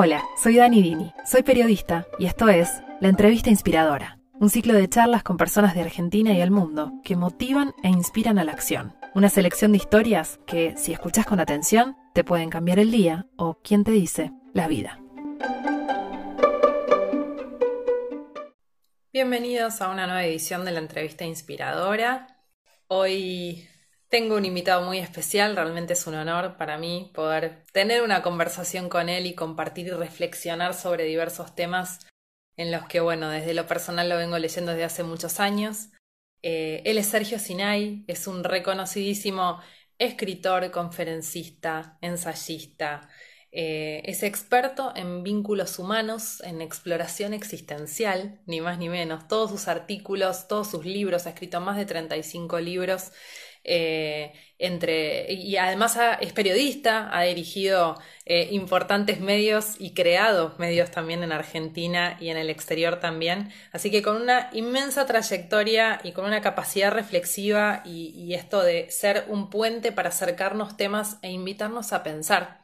Hola, soy Dani Dini, soy periodista y esto es La Entrevista Inspiradora, un ciclo de charlas con personas de Argentina y el mundo que motivan e inspiran a la acción. Una selección de historias que, si escuchas con atención, te pueden cambiar el día o, quien te dice, la vida. Bienvenidos a una nueva edición de la Entrevista Inspiradora. Hoy tengo un invitado muy especial, realmente es un honor para mí poder tener una conversación con él y compartir y reflexionar sobre diversos temas en los que, bueno, desde lo personal lo vengo leyendo desde hace muchos años. Eh, él es Sergio Sinay, es un reconocidísimo escritor, conferencista, ensayista, eh, es experto en vínculos humanos, en exploración existencial, ni más ni menos. Todos sus artículos, todos sus libros, ha escrito más de 35 libros eh, entre, y además es periodista, ha dirigido eh, importantes medios y creado medios también en Argentina y en el exterior también. Así que con una inmensa trayectoria y con una capacidad reflexiva y, esto de ser un puente para acercarnos temas e invitarnos a pensar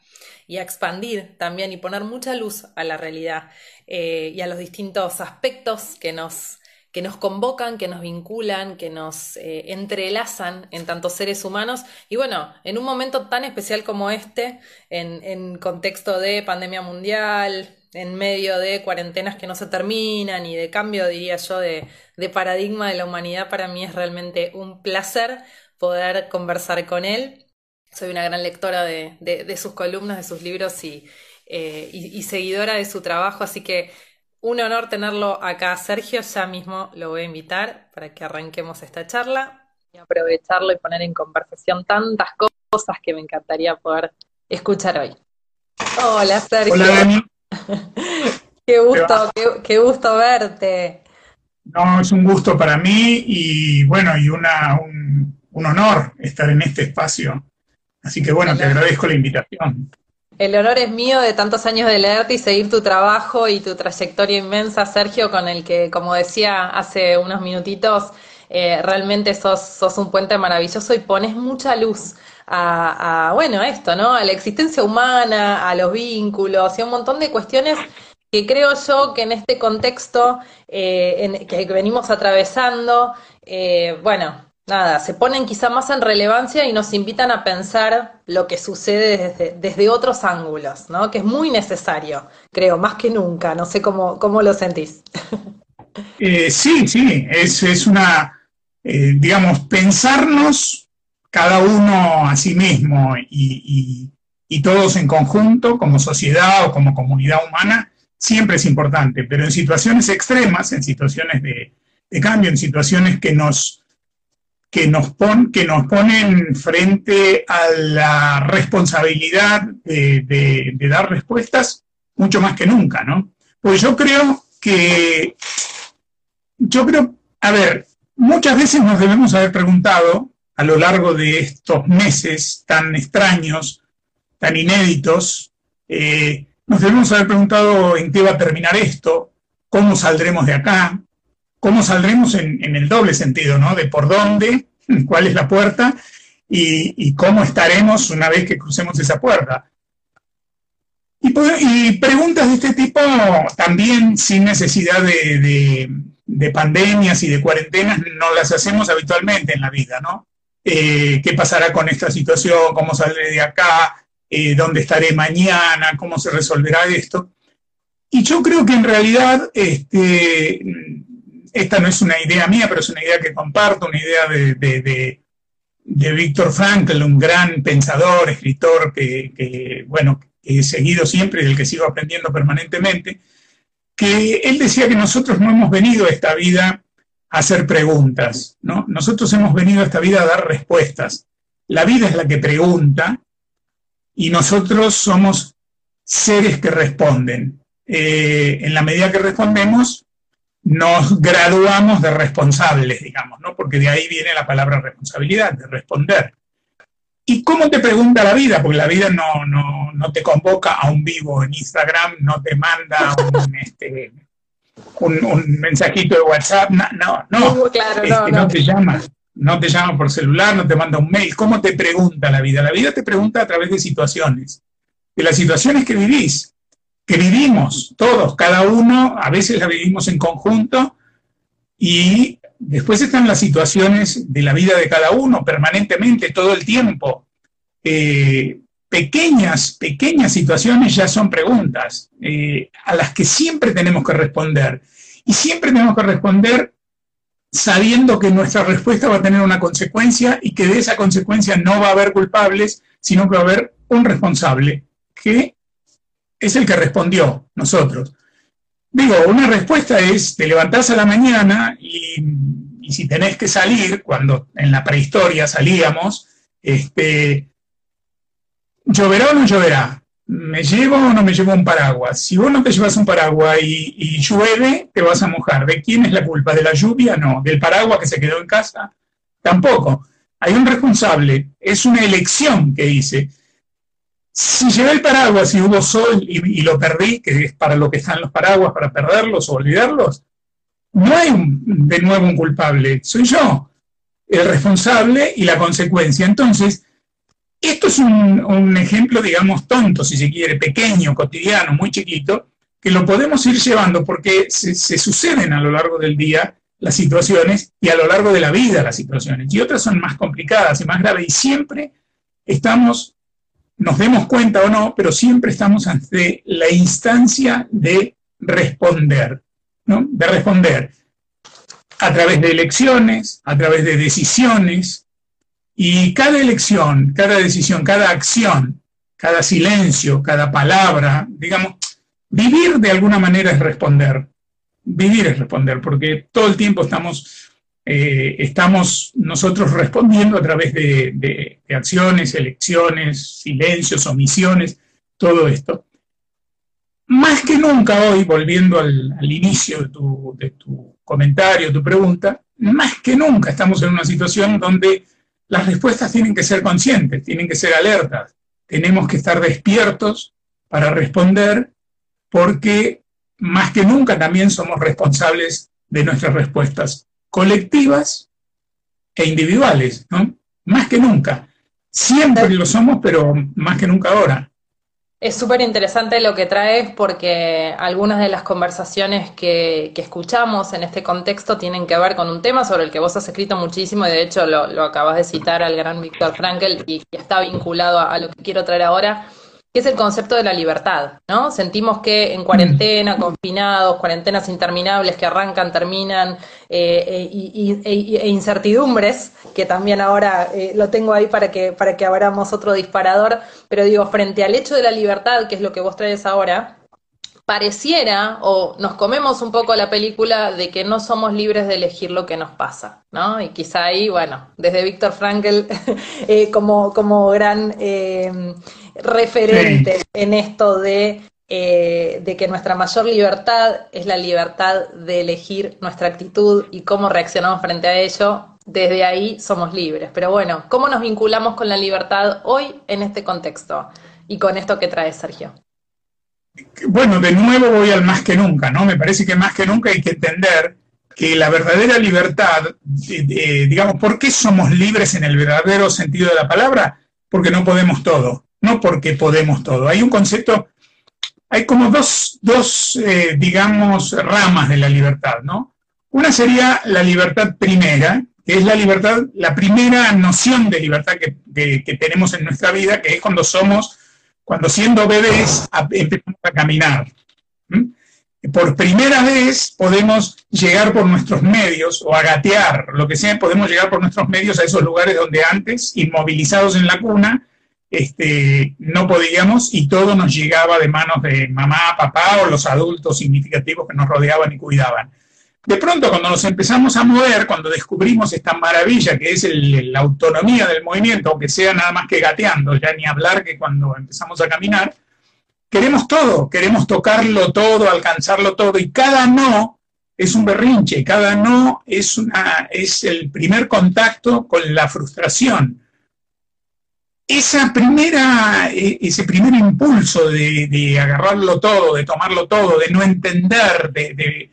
y a expandir también y poner mucha luz a la realidad eh, y a los distintos aspectos que nos que nos convocan, que nos vinculan, que nos eh, entrelazan en tantos seres humanos. Y bueno, en un momento tan especial como este, en, contexto de pandemia mundial, en medio de cuarentenas que no se terminan y de cambio, diría yo, de, paradigma de la humanidad, para mí es realmente un placer poder conversar con él. Soy una gran lectora de, sus columnas, de sus libros eh, y seguidora de su trabajo, así que un honor tenerlo acá, Sergio. Ya mismo lo voy a invitar para que arranquemos esta charla y aprovecharlo y poner en conversación tantas cosas que me encantaría poder escuchar hoy. Hola, Sergio. Hola, Dani. qué gusto, qué, gusto verte. No, es un gusto para mí y bueno, y una, un, honor estar en este espacio. Así que bueno, te agradezco la invitación. El honor es mío de tantos años de leerte y seguir tu trabajo y tu trayectoria inmensa, Sergio, con el que, como decía hace unos minutitos, eh, realmente sos, un puente maravilloso y pones mucha luz a, bueno, a esto, ¿no? A la existencia humana, a los vínculos y a un montón de cuestiones que creo yo que en este contexto eh, que venimos atravesando, eh, bueno, nada, se ponen quizá más en relevancia y nos invitan a pensar lo que sucede desde, otros ángulos, ¿no? Que es muy necesario, creo, más que nunca. No sé cómo, cómo lo sentís. Eh, sí, sí, es, es una, eh, digamos, pensarnos cada uno a sí mismo y, todos en conjunto, como sociedad o como comunidad humana, siempre es importante, pero en situaciones extremas, en situaciones de cambio, en situaciones que nos que nos, que nos ponen frente a la responsabilidad de, dar respuestas mucho más que nunca, ¿no? Pues yo creo que, yo creo, a ver, muchas veces nos debemos haber preguntado a lo largo de estos meses tan extraños, tan inéditos, eh, nos debemos haber preguntado en qué va a terminar esto, cómo saldremos de acá, cómo saldremos en, el doble sentido, ¿no? De por dónde, cuál es la puerta y, cómo estaremos una vez que crucemos esa puerta. Y, preguntas de este tipo también sin necesidad de, pandemias y de cuarentenas, no las hacemos habitualmente en la vida, ¿no? Eh, ¿Qué pasará con esta situación? ¿Cómo saldré de acá? Eh, ¿Dónde estaré mañana? ¿Cómo se resolverá esto? Y yo creo que en realidad este, esta no es una idea mía, pero es una idea que comparto, una idea de, Víctor Frankl, un gran pensador, escritor que, bueno, he seguido siempre y del que sigo aprendiendo permanentemente, que él decía que nosotros no hemos venido a esta vida a hacer preguntas, ¿no? Nosotros hemos venido a esta vida a dar respuestas. La vida es la que pregunta y nosotros somos seres que responden. Eh, en la medida que respondemos, nos graduamos de responsables, digamos, ¿no? Porque de ahí viene la palabra responsabilidad, de responder. ¿Y cómo te pregunta la vida? Porque la vida no, no, te convoca a un vivo en Instagram, no te manda un, este, un, mensajito de WhatsApp, no, no, no, claro, este, no, te llama, no te llama por celular, no te manda un mail. ¿Cómo te pregunta la vida? La vida te pregunta a través de situaciones, de las situaciones que vivís. Que vivimos todos, cada uno, a veces la vivimos en conjunto y después están las situaciones de la vida de cada uno permanentemente, todo el tiempo. Eh, pequeñas, pequeñas situaciones ya son preguntas eh, a las que siempre tenemos que responder. Y siempre tenemos que responder sabiendo que nuestra respuesta va a tener una consecuencia y que de esa consecuencia no va a haber culpables, sino que va a haber un responsable, que es el que respondió, nosotros. Digo, una respuesta es, te levantás a la mañana y, si tenés que salir, cuando en la prehistoria salíamos, este, ¿lloverá o no lloverá? ¿Me llevo o no me llevo un paraguas? Si vos no te llevas un paraguas y, llueve, te vas a mojar. ¿De quién es la culpa? ¿De la lluvia? No. ¿Del paraguas que se quedó en casa? Tampoco. Hay un responsable. Es una elección que hice. Si llevé el paraguas y hubo sol y, lo perdí, que es para lo que están los paraguas, para perderlos o olvidarlos, no hay de nuevo un culpable. Soy yo el responsable y la consecuencia. Entonces, esto es un, ejemplo, digamos, tonto, si se quiere, pequeño, cotidiano, muy chiquito, que lo podemos ir llevando porque se, suceden a lo largo del día las situaciones y a lo largo de la vida las situaciones. Y otras son más complicadas y más graves. Y siempre estamos, nos demos cuenta o no, pero siempre estamos ante la instancia de responder, ¿no? De responder a través de elecciones, a través de decisiones, y cada elección, cada decisión, cada acción, cada silencio, cada palabra, digamos, vivir de alguna manera es responder. Vivir es responder, porque todo el tiempo estamos, eh, estamos nosotros respondiendo a través de, acciones, elecciones, silencios, omisiones, todo esto. Más que nunca hoy, volviendo al, inicio de tu, de tu comentario, tu pregunta, más que nunca estamos en una situación donde las respuestas tienen que ser conscientes, tienen que ser alertas. Tenemos que estar despiertos para responder porque más que nunca también somos responsables de nuestras respuestas colectivas e individuales, ¿no? Más que nunca. Siempre lo somos, pero más que nunca ahora. Es súper interesante lo que traes porque algunas de las conversaciones que, escuchamos en este contexto tienen que ver con un tema sobre el que vos has escrito muchísimo y de hecho lo, acabas de citar al gran Víctor Frankel y, está vinculado a, lo que quiero traer ahora, que es el concepto de la libertad, ¿no? Sentimos que en cuarentena, confinados, cuarentenas interminables que arrancan, terminan, eh, eh, e, incertidumbres, que también ahora eh, lo tengo ahí para que, para que abramos otro disparador, pero digo, frente al hecho de la libertad, que es lo que vos traes ahora, pareciera o nos comemos un poco la película de que no somos libres de elegir lo que nos pasa, ¿no? Y quizá ahí, bueno, desde Víctor Frankl como, como gran referente en esto de, eh, de que nuestra mayor libertad es la libertad de elegir nuestra actitud y cómo reaccionamos frente a ello. Desde ahí somos libres. Pero bueno, ¿cómo nos vinculamos con la libertad hoy en este contexto? Y con esto que trae Sergio. Bueno, de nuevo voy al más que nunca, ¿no? Me parece que más que nunca hay que entender que la verdadera libertad, digamos, ¿por qué somos libres en el verdadero sentido de la palabra? Porque no podemos todo no porque podemos todo. Hay un concepto, hay como dos, eh, digamos, ramas de la libertad, ¿no? Una sería la libertad primera, que es la libertad, la primera noción de libertad que, tenemos en nuestra vida, que es cuando somos, cuando siendo bebés empezamos a caminar. Por primera vez podemos llegar por nuestros medios o a gatear, lo que sea, podemos llegar por nuestros medios a esos lugares donde antes, inmovilizados en la cuna, este, no podíamos y todo nos llegaba de manos de mamá, papá o los adultos significativos que nos rodeaban y cuidaban. De pronto, cuando nos empezamos a mover, cuando descubrimos esta maravilla que es la autonomía del movimiento, aunque sea nada más que gateando, ya ni hablar que cuando empezamos a caminar, queremos todo, queremos tocarlo todo, alcanzarlo todo, y cada no es un berrinche, cada no es, el primer contacto con la frustración esa primera, e, ese primer impulso de, agarrarlo todo, de tomarlo todo, de no entender de,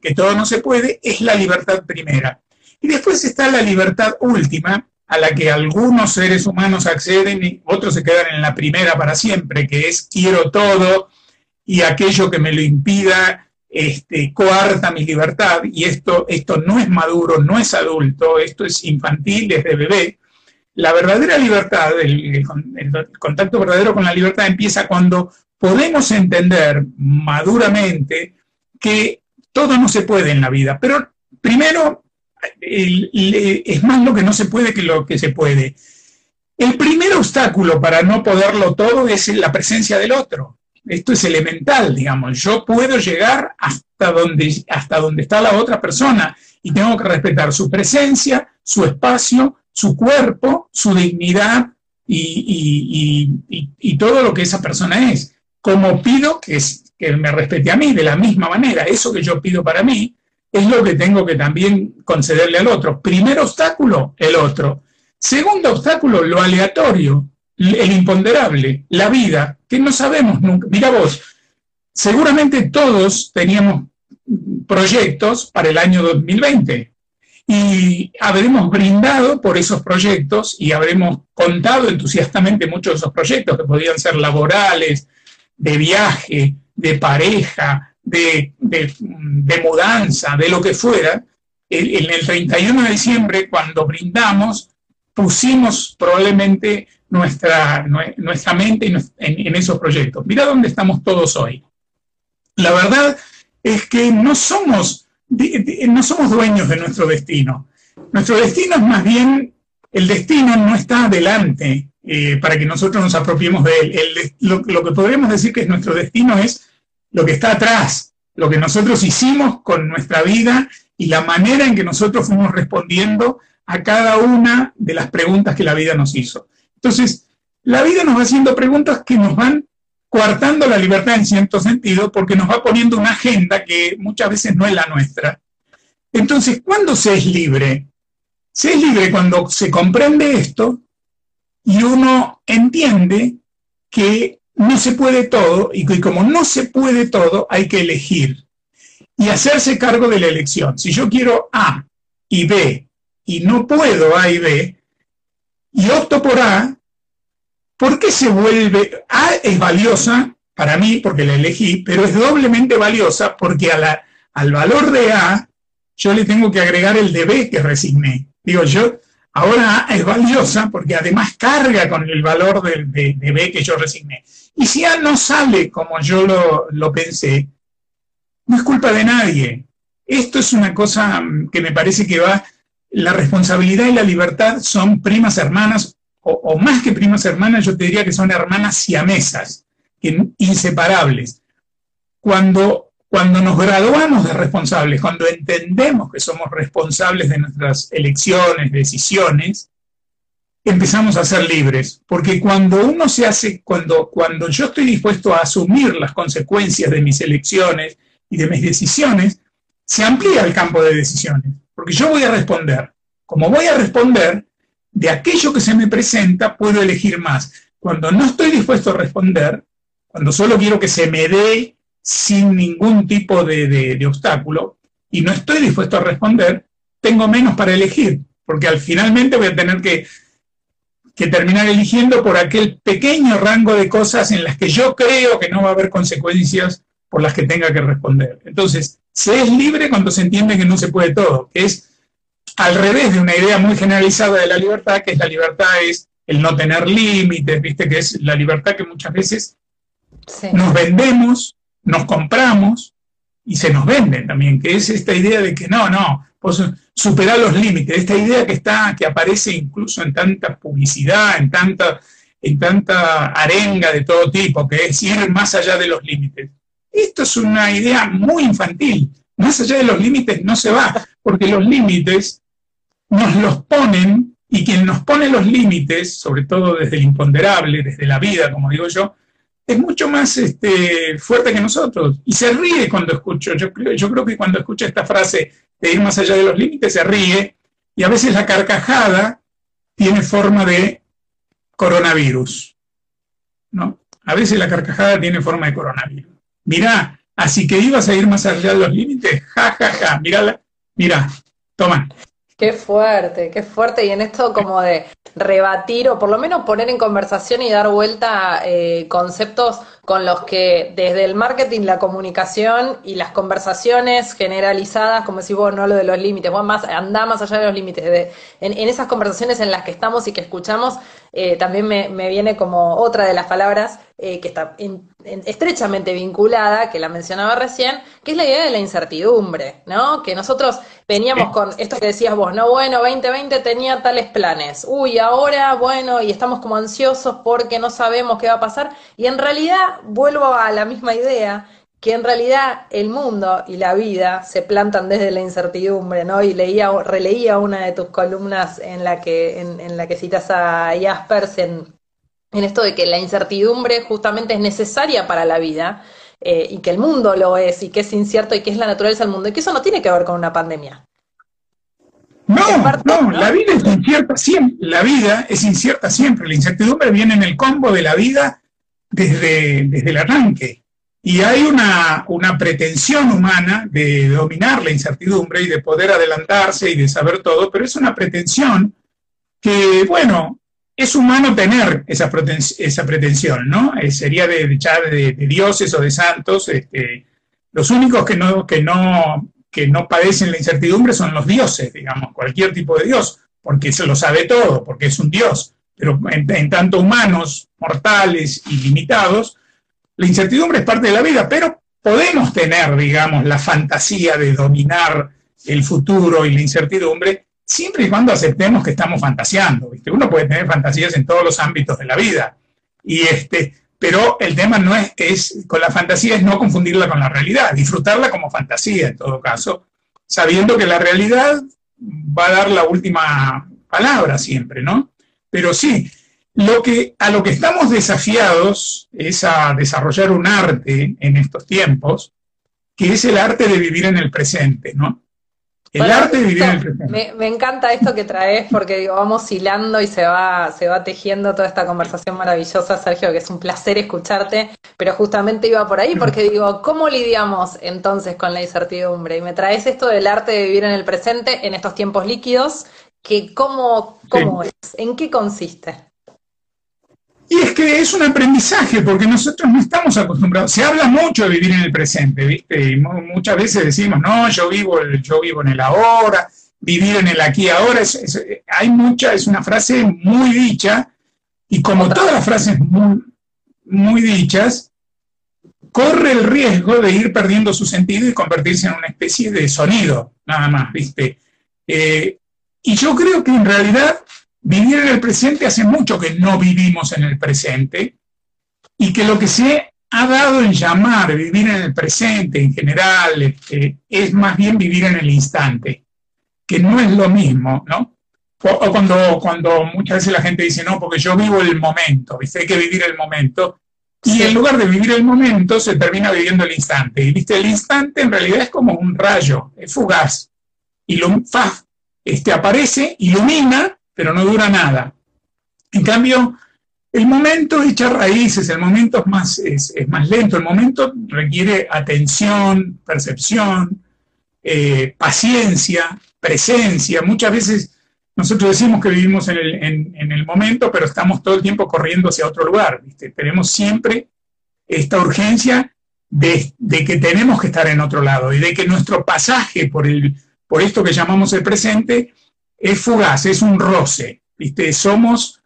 que todo no se puede, es la libertad primera. Y después está la libertad última, a la que algunos seres humanos acceden y otros se quedan en la primera para siempre, que es quiero todo y aquello que me lo impida este, coarta mi libertad, y esto, esto no es maduro, no es adulto, esto es infantil, es de bebé. La verdadera libertad, el, contacto verdadero con la libertad empieza cuando podemos entender maduramente que todo no se puede en la vida, pero primero es más lo que no se puede que lo que se puede. El primer obstáculo para no poderlo todo es la presencia del otro. Esto es elemental, digamos. Yo puedo llegar hasta donde, hasta donde está la otra persona y tengo que respetar su presencia, su espacio, su cuerpo, su dignidad y, todo lo que esa persona es. Como pido que, que me respete a mí de la misma manera, eso que yo pido para mí, es lo que tengo que también concederle al otro. Primer obstáculo, el otro. Segundo obstáculo, lo aleatorio el imponderable, la vida, que no sabemos nunca. Mira vos, seguramente todos teníamos proyectos para el año 2020 y habremos brindado por esos proyectos y habremos contado entusiastamente muchos de esos proyectos que podían ser laborales, de viaje, de pareja, de, mudanza, de lo que fuera. En el 31 de diciembre, cuando brindamos, pusimos probablemente nuestra, nuestra mente en, esos proyectos. Mira dónde estamos todos hoy. La verdad es que no somos, no somos dueños de nuestro destino. Nuestro destino es más bien, el destino no está adelante eh, para que nosotros nos apropiemos de él. lo, lo que podríamos decir que es nuestro destino es lo que está atrás, lo que nosotros hicimos con nuestra vida y la manera en que nosotros fuimos respondiendo a cada una de las preguntas que la vida nos hizo. Entonces, la vida nos va haciendo preguntas que nos van coartando la libertad en cierto sentido porque nos va poniendo una agenda que muchas veces no es la nuestra. Entonces, ¿cuándo se es libre? Se es libre cuando se comprende esto y uno entiende que no se puede todo y que como no se puede todo hay que elegir y hacerse cargo de la elección. Si yo quiero A y B y no puedo A y B y opto por A, ¿Por qué se vuelve? A es valiosa para mí porque la elegí, pero es doblemente valiosa porque al valor de A yo le tengo que agregar el de B que resigné. Digo, yo, ahora A es valiosa porque además carga con el valor de, de, B que yo resigné. Y si A no sale como yo lo, lo pensé, no es culpa de nadie. Esto es una cosa que me parece que va, la responsabilidad y la libertad son primas hermanas o, más que primas hermanas, yo te diría que son hermanas siamesas, inseparables. Cuando, cuando nos graduamos de responsables, cuando entendemos que somos responsables de nuestras elecciones, decisiones, empezamos a ser libres. Porque cuando uno se hace, cuando, cuando yo estoy dispuesto a asumir las consecuencias de mis elecciones y de mis decisiones, se amplía el campo de decisiones. Porque yo voy a responder. Como voy a responder, de aquello que se me presenta puedo elegir más. Cuando no estoy dispuesto a responder, cuando solo quiero que se me dé sin ningún tipo de, obstáculo y no estoy dispuesto a responder, tengo menos para elegir, porque al finalmente voy a tener que, que terminar eligiendo por aquel pequeño rango de cosas en las que yo creo que no va a haber consecuencias por las que tenga que responder. Entonces, se es libre cuando se entiende que no se puede todo, que es al revés de una idea muy generalizada de la libertad, que es la libertad es el no tener límites, viste, que es la libertad que muchas veces nos vendemos, nos compramos y se nos venden también, que es esta idea de que no, no, pues superar los límites, esta idea que está, que aparece incluso en tanta publicidad, en tanta, en tanta arenga de todo tipo, que es ir más allá de los límites. Esto es una idea muy infantil. Más allá de los límites no se va, porque los límites nos los ponen y quien nos pone los límites, sobre todo desde el imponderable, desde la vida, como digo yo, es mucho más este, fuerte que nosotros y se ríe cuando escucho. Yo, yo creo que cuando escucha esta frase de ir más allá de los límites, se ríe y a veces la carcajada tiene forma de coronavirus. ¿no? A veces la carcajada tiene forma de coronavirus. Mirá, así que ibas a ir más allá de los límites, ja, ja, ja, mirá, mirá, toma, Qué fuerte, qué fuerte. Y en esto como de rebatir o por lo menos poner en conversación y dar vuelta eh, conceptos con los que desde el marketing, la comunicación y las conversaciones generalizadas, como si vos no lo de los límites, vos más, anda más allá de los límites, de, en, esas conversaciones en las que estamos y que escuchamos, eh, también me, viene como otra de las palabras eh, que está estrechamente vinculada, que la mencionaba recién, que es la idea de la incertidumbre, ¿no? Que nosotros veníamos con esto que decías vos, no, bueno, 2020 tenía tales planes, uy, ahora, bueno, y estamos como ansiosos porque no sabemos qué va a pasar, y en realidad vuelvo a la misma idea, que en realidad el mundo y la vida se plantan desde la incertidumbre, ¿no? Y leía, releía una de tus columnas en la que, en, la que citas a Jaspers en, en, esto de que la incertidumbre justamente es necesaria para la vida, eh, y que el mundo lo es, y que es incierto, y que es la naturaleza del mundo, y que eso no tiene que ver con una pandemia. No, no, la vida es incierta siempre, la vida es incierta siempre, la incertidumbre viene en el combo de la vida desde, desde el arranque. Y hay una, una, pretensión humana de dominar la incertidumbre y de poder adelantarse y de saber todo, pero es una pretensión que, bueno, es humano tener esa, esa pretensión, ¿no? Eh, sería de, de, dioses o de santos. Este, los únicos que no, que, no, que no padecen la incertidumbre son los dioses, digamos, cualquier tipo de dios, porque se lo sabe todo, porque es un dios pero en, tanto humanos, mortales y limitados, la incertidumbre es parte de la vida, pero podemos tener, digamos, la fantasía de dominar el futuro y la incertidumbre, siempre y cuando aceptemos que estamos fantaseando. ¿viste? Uno puede tener fantasías en todos los ámbitos de la vida, y este, pero el tema no es, es, con la fantasía es no confundirla con la realidad, disfrutarla como fantasía en todo caso, sabiendo que la realidad va a dar la última palabra siempre, ¿no? Pero sí, lo que, a lo que estamos desafiados es a desarrollar un arte en estos tiempos, que es el arte de vivir en el presente, ¿no? El arte de vivir en el presente. Me, encanta esto que traes porque digo, vamos hilando y se va, se va tejiendo toda esta conversación maravillosa, Sergio, que es un placer escucharte, pero justamente iba por ahí porque digo, ¿cómo lidiamos entonces con la incertidumbre? Y me traes esto del arte de vivir en el presente en estos tiempos líquidos que cómo, cómo es, en qué consiste. Y es que es un aprendizaje, porque nosotros no estamos acostumbrados. Se habla mucho de vivir en el presente, ¿viste? Y muchas veces decimos, no, yo vivo, yo vivo en el ahora, vivir en el aquí y ahora. Es, hay mucha, es una frase muy dicha, y como todas las frases muy, muy dichas, corre el riesgo de ir perdiendo su sentido y convertirse en una especie de sonido, nada más, ¿viste? Eh, y yo creo que en realidad vivir en el presente hace mucho que no vivimos en el presente y que lo que se ha dado en llamar vivir en el presente en general este, es más bien vivir en el instante, que no es lo mismo, ¿no? O, cuando, cuando muchas veces la gente dice, no, porque yo vivo el momento, ¿viste? Hay que vivir el momento. Y en lugar de vivir el momento, se termina viviendo el instante. Y viste, el instante en realidad es como un rayo, es fugaz. Y lo, este, aparece, ilumina, pero no dura nada. En cambio, el momento echa raíces, el momento es más, es, más lento, el momento requiere atención, percepción, eh, paciencia, presencia. Muchas veces nosotros decimos que vivimos en el, momento, pero estamos todo el tiempo corriendo hacia otro lugar. Tenemos siempre esta urgencia de, de, que tenemos que estar en otro lado y de que nuestro pasaje por el, por esto que llamamos el presente, es fugaz, es un roce. ¿viste? Somos,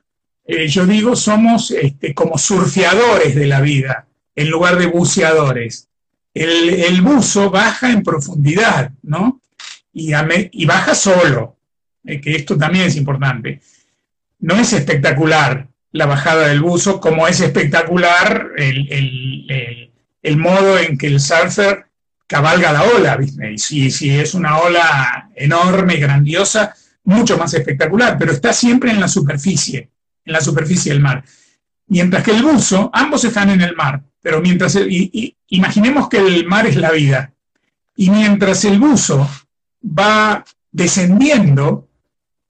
eh, yo digo, somos este, como surfeadores de la vida, en lugar de buceadores. El, buzo baja en profundidad, ¿no? Y, baja solo, eh, que esto también es importante. No es espectacular la bajada del buzo, como es espectacular el modo en que el surfer cabalga la ola, Y si, si es una ola enorme grandiosa, mucho más espectacular, pero está siempre en la superficie, en la superficie del mar. Mientras que el buzo, ambos están en el mar, pero mientras, imaginemos que el mar es la vida, y mientras el buzo va descendiendo,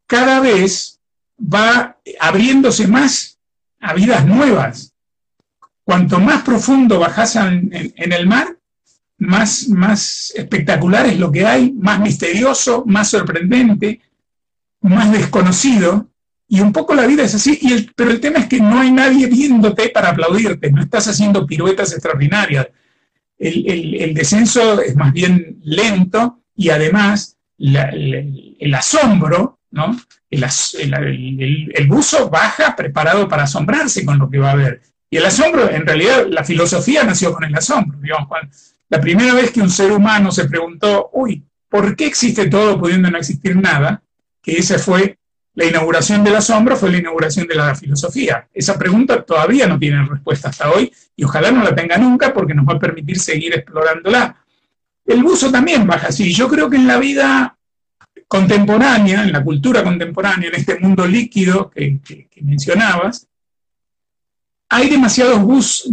cada vez va abriéndose más a vidas nuevas. Cuanto más profundo bajas en el mar, más, más espectacular es lo que hay, más misterioso, más sorprendente, más desconocido, Y un poco la vida es así, y pero el tema es que no hay nadie viéndote para aplaudirte, no estás haciendo piruetas extraordinarias. El, descenso es más bien lento y además el, asombro, ¿no? El, el, buzo baja preparado para asombrarse con lo que va a ver. Y el asombro, en realidad, la filosofía nació con el asombro. Digamos, la primera vez que un ser humano se preguntó, uy, ¿por qué existe todo pudiendo no existir nada? Que esa fue la inauguración del asombro, fue la inauguración de la filosofía. Esa pregunta todavía no tiene respuesta hasta hoy y ojalá no la tenga nunca porque nos va a permitir seguir explorándola. El buzo también baja así. Yo creo que en la vida contemporánea, en la cultura contemporánea, en este mundo líquido que, mencionabas, hay demasiados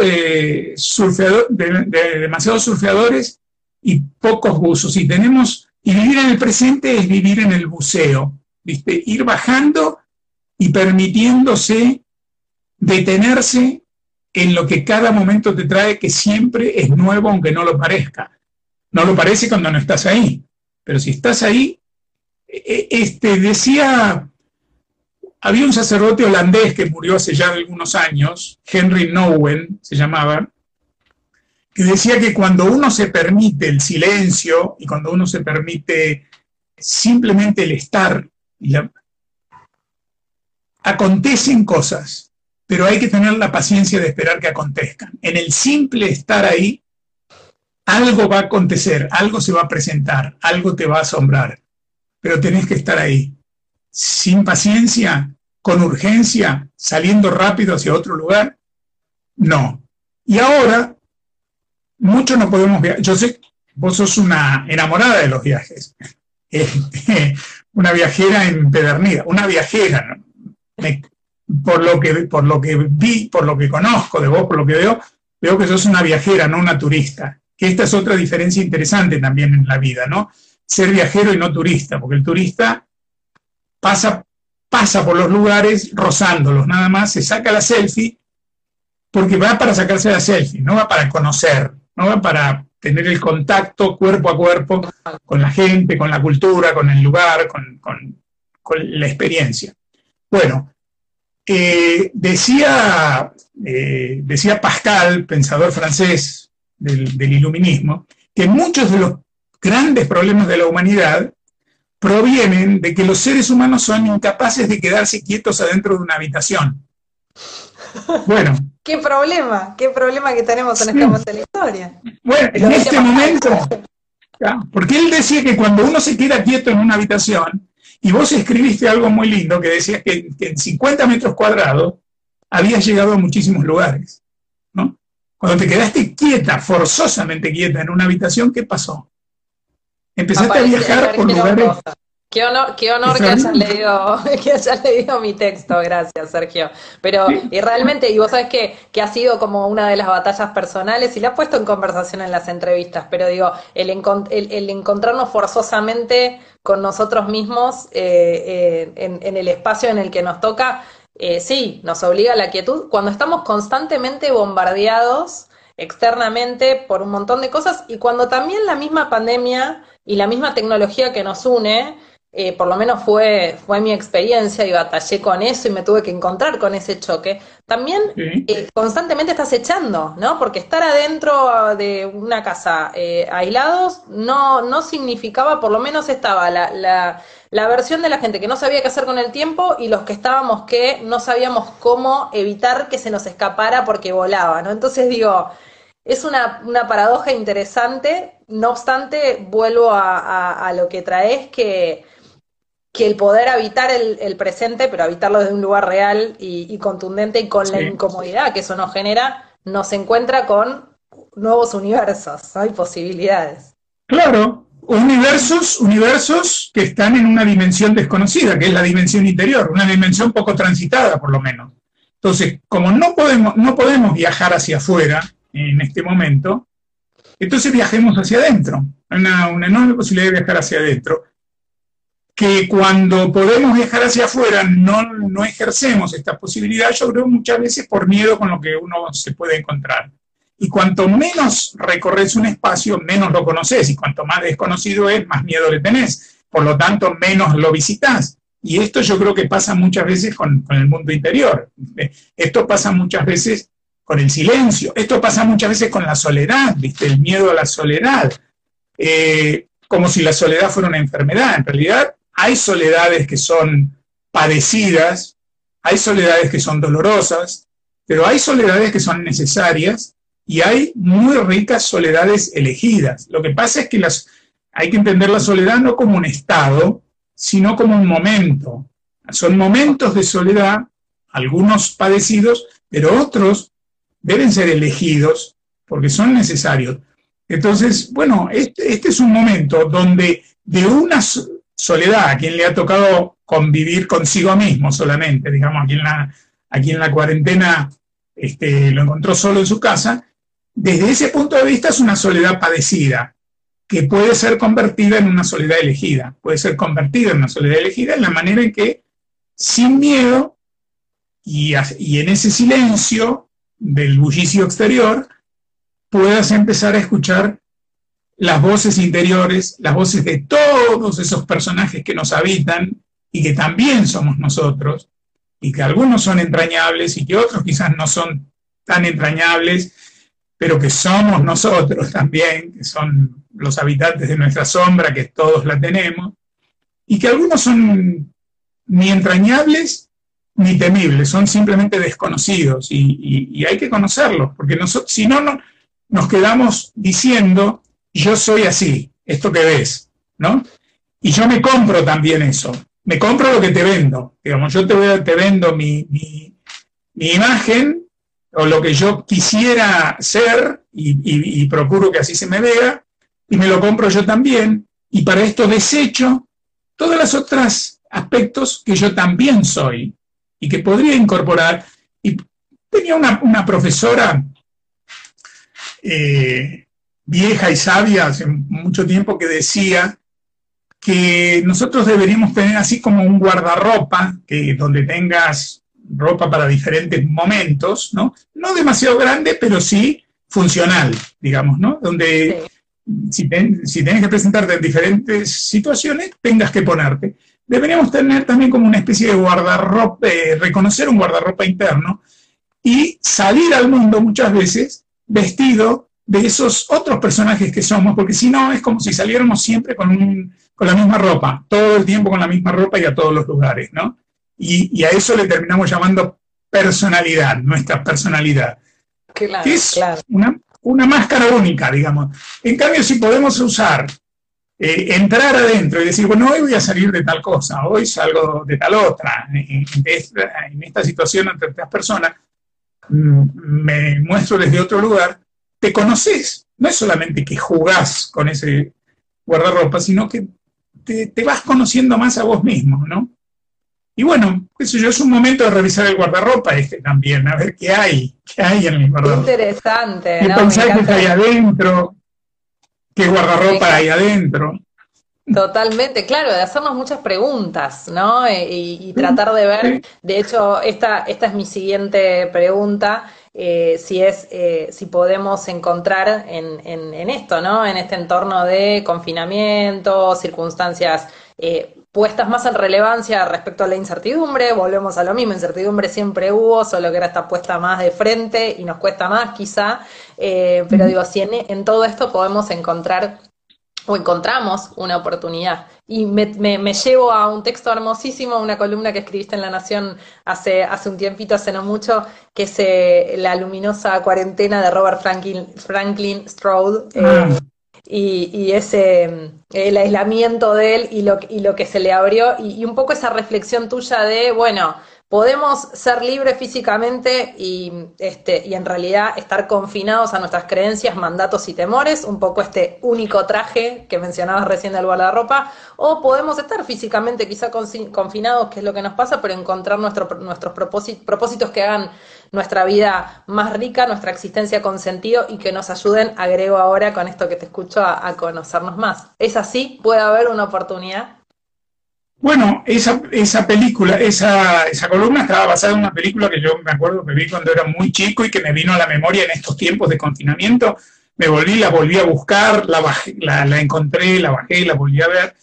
eh, demasiados surfeadores y pocos buzos. Y tenemos, vivir en el presente es vivir en el buceo. ¿viste? Ir bajando y permitiéndose detenerse en lo que cada momento te trae, que siempre es nuevo aunque no lo parezca. No lo parece cuando no estás ahí, pero si estás ahí, e, e, este, decía, había un sacerdote holandés que murió hace ya algunos años, Henry Nowen se llamaba, que decía que cuando uno se permite el silencio y cuando uno se permite simplemente el estar acontecen cosas, pero hay que tener la paciencia de esperar que acontezcan. En el simple estar ahí, algo va a acontecer, algo se va a presentar, algo te va a asombrar, pero tenés que estar ahí, sin paciencia, con urgencia, saliendo rápido hacia otro lugar. No. Y ahora, muchos no podemos viajar. Yo sé, vos sos una enamorada de los viajes. Este, una viajera empedernida, una viajera. por, lo que, por lo que vi, por lo que conozco de vos, por lo que veo, veo que sos una viajera, no una turista. Que esta es otra diferencia interesante también en la vida, ¿no? Ser viajero y no turista, porque el turista pasa, pasa por los lugares rozándolos, nada más, se saca la selfie, porque va para sacarse la selfie, no va para conocer, no va para tener el contacto cuerpo a cuerpo con la gente, con la cultura, con el lugar, con, la experiencia. Bueno, eh, decía, eh, decía Pascal, pensador francés del iluminismo, que muchos de los grandes problemas de la humanidad provienen de que los seres humanos son incapaces de quedarse quietos adentro de una habitación. Bueno. ¿Qué problema? ¿Qué problema que tenemos en este momento de la historia? Bueno, en este momento, porque él decía que cuando uno se queda quieto en una habitación, y vos escribiste algo muy lindo que decías que, en 50 metros cuadrados habías llegado a muchísimos lugares, ¿no? Cuando te quedaste quieta, forzosamente quieta en una habitación, ¿qué pasó? Empezaste a viajar por lugares... Qué honor, qué honor que, hayas leído, que hayas leído mi texto, gracias Sergio. Pero, y realmente, y vos sabés que, que ha sido como una de las batallas personales, y la has puesto en conversación en las entrevistas, pero digo, el, el, encontrarnos forzosamente con nosotros mismos eh, eh, en, el espacio en el que nos toca, eh, sí, nos obliga a la quietud. Cuando estamos constantemente bombardeados externamente por un montón de cosas, y cuando también la misma pandemia y la misma tecnología que nos une, eh, por lo menos fue, fue mi experiencia y batallé con eso y me tuve que encontrar con ese choque, también eh, constantemente estás echando, ¿no? Porque estar adentro de una casa eh, aislados no, no significaba, por lo menos estaba la, la, la versión de la gente que no sabía qué hacer con el tiempo y los que estábamos que no sabíamos cómo evitar que se nos escapara porque volaba, ¿no? Entonces digo, es una, una paradoja interesante, no obstante, vuelvo a, a lo que traes que que el poder habitar el, presente, pero habitarlo desde un lugar real y, contundente y con la incomodidad que eso nos genera, nos encuentra con nuevos universos, hay posibilidades. Claro, universos, universos que están en una dimensión desconocida, que es la dimensión interior, una dimensión poco transitada por lo menos. Entonces, como no podemos, no podemos viajar hacia afuera en este momento, entonces viajemos hacia adentro. Hay una, una enorme posibilidad de viajar hacia adentro que cuando podemos viajar hacia afuera no, no ejercemos esta posibilidad, yo creo muchas veces por miedo con lo que uno se puede encontrar. Y cuanto menos recorres un espacio, menos lo conoces, y cuanto más desconocido es, más miedo le tenés. Por lo tanto, menos lo visitas. Y esto yo creo que pasa muchas veces con, el mundo interior. Esto pasa muchas veces con el silencio. Esto pasa muchas veces con la soledad, ¿viste? El miedo a la soledad. Eh, como si la soledad fuera una enfermedad. En realidad hay soledades que son padecidas, hay soledades que son dolorosas, pero hay soledades que son necesarias y hay muy ricas soledades elegidas. Lo que pasa es que las, hay que entender la soledad no como un estado, sino como un momento. Son momentos de soledad, algunos padecidos, pero otros deben ser elegidos porque son necesarios. Entonces, bueno, este, este es un momento donde de una soledad, a quien le ha tocado convivir consigo mismo solamente, digamos, aquí en la, la cuarentena este, lo encontró solo en su casa, desde ese punto de vista es una soledad padecida, que puede ser convertida en una soledad elegida, puede ser convertida en una soledad elegida en la manera en que, sin miedo y, en ese silencio del bullicio exterior, puedas empezar a escuchar las voces interiores, las voces de todos esos personajes que nos habitan y que también somos nosotros, y que algunos son entrañables y que otros quizás no son tan entrañables, pero que somos nosotros también, que son los habitantes de nuestra sombra, que todos la tenemos, y que algunos son ni entrañables ni temibles, son simplemente desconocidos y, hay que conocerlos, porque nosotros, si no, no, nos quedamos diciendo, yo soy así, esto que ves, ¿no? Y yo me compro también eso, me compro lo que te vendo, digamos, yo te, vendo mi, imagen o lo que yo quisiera ser y, procuro que así se me vea, y me lo compro yo también, y para esto desecho todos los otros aspectos que yo también soy y que podría incorporar. Y tenía una, profesora eh, vieja y sabia hace mucho tiempo que decía que nosotros deberíamos tener así como un guardarropa, que donde tengas ropa para diferentes momentos, ¿no? No demasiado grande, pero sí funcional, digamos, ¿no? Donde si, tienes que presentarte en diferentes situaciones, tengas que ponerte. Deberíamos tener también como una especie de guardarropa, eh, reconocer un guardarropa interno y salir al mundo muchas veces vestido de esos otros personajes que somos, porque si no es como si saliéramos siempre con, con la misma ropa, todo el tiempo con la misma ropa y a todos los lugares, ¿no? Y, a eso le terminamos llamando personalidad, nuestra personalidad. Claro, que es una, una, máscara única, digamos. En cambio, si podemos usar, eh, entrar adentro y decir, bueno, hoy voy a salir de tal cosa, hoy salgo de tal otra, en, esta, situación entre estas personas, mm, me muestro desde otro lugar, te conoces. No es solamente que jugás con ese guardarropa, sino que te, te vas conociendo más a vos mismo, ¿no? Y bueno, eso yo, es un momento de revisar el guardarropa este también, a ver qué hay, qué hay en mi guardarropa. Interesante. ¿Qué ¿no? que hay adentro? ¿Qué guardarropa hay adentro? Totalmente, claro, de hacernos muchas preguntas, ¿no? E, y, tratar de ver, de hecho, esta, esta es mi siguiente pregunta, eh, si es, eh, si podemos encontrar en, en, en, esto, ¿no? En este entorno de confinamiento, circunstancias eh, puestas más en relevancia respecto a la incertidumbre, volvemos a lo mismo, incertidumbre siempre hubo, solo que ahora está puesta más de frente y nos cuesta más quizá, eh, pero digo, si en, todo esto podemos encontrar o encontramos una oportunidad. Y me, llevo a un texto hermosísimo, una columna que escribiste en La Nación hace, hace un tiempito, hace no mucho, que es eh, La luminosa cuarentena de Robert Franklin, Franklin Stroud. Ah y, ese el aislamiento de él y lo, y lo que se le abrió y, un poco esa reflexión tuya de, bueno, podemos ser libres físicamente y, este, y en realidad estar confinados a nuestras creencias, mandatos y temores, un poco este único traje que mencionabas recién del guardarropa, o podemos estar físicamente quizá confinados, que es lo que nos pasa, pero encontrar nuestro, nuestros propósitos que hagan nuestra vida más rica, nuestra existencia con sentido y que nos ayuden, agrego ahora con esto que te escucho, a, conocernos más. ¿Es así? ¿Puede haber una oportunidad? Bueno, esa, esa película, esa, esa columna estaba basada en una película que yo me acuerdo que vi cuando era muy chico y que me vino a la memoria en estos tiempos de confinamiento. Me volví, la volví a buscar, la, la, la encontré, la bajé, la volví a ver.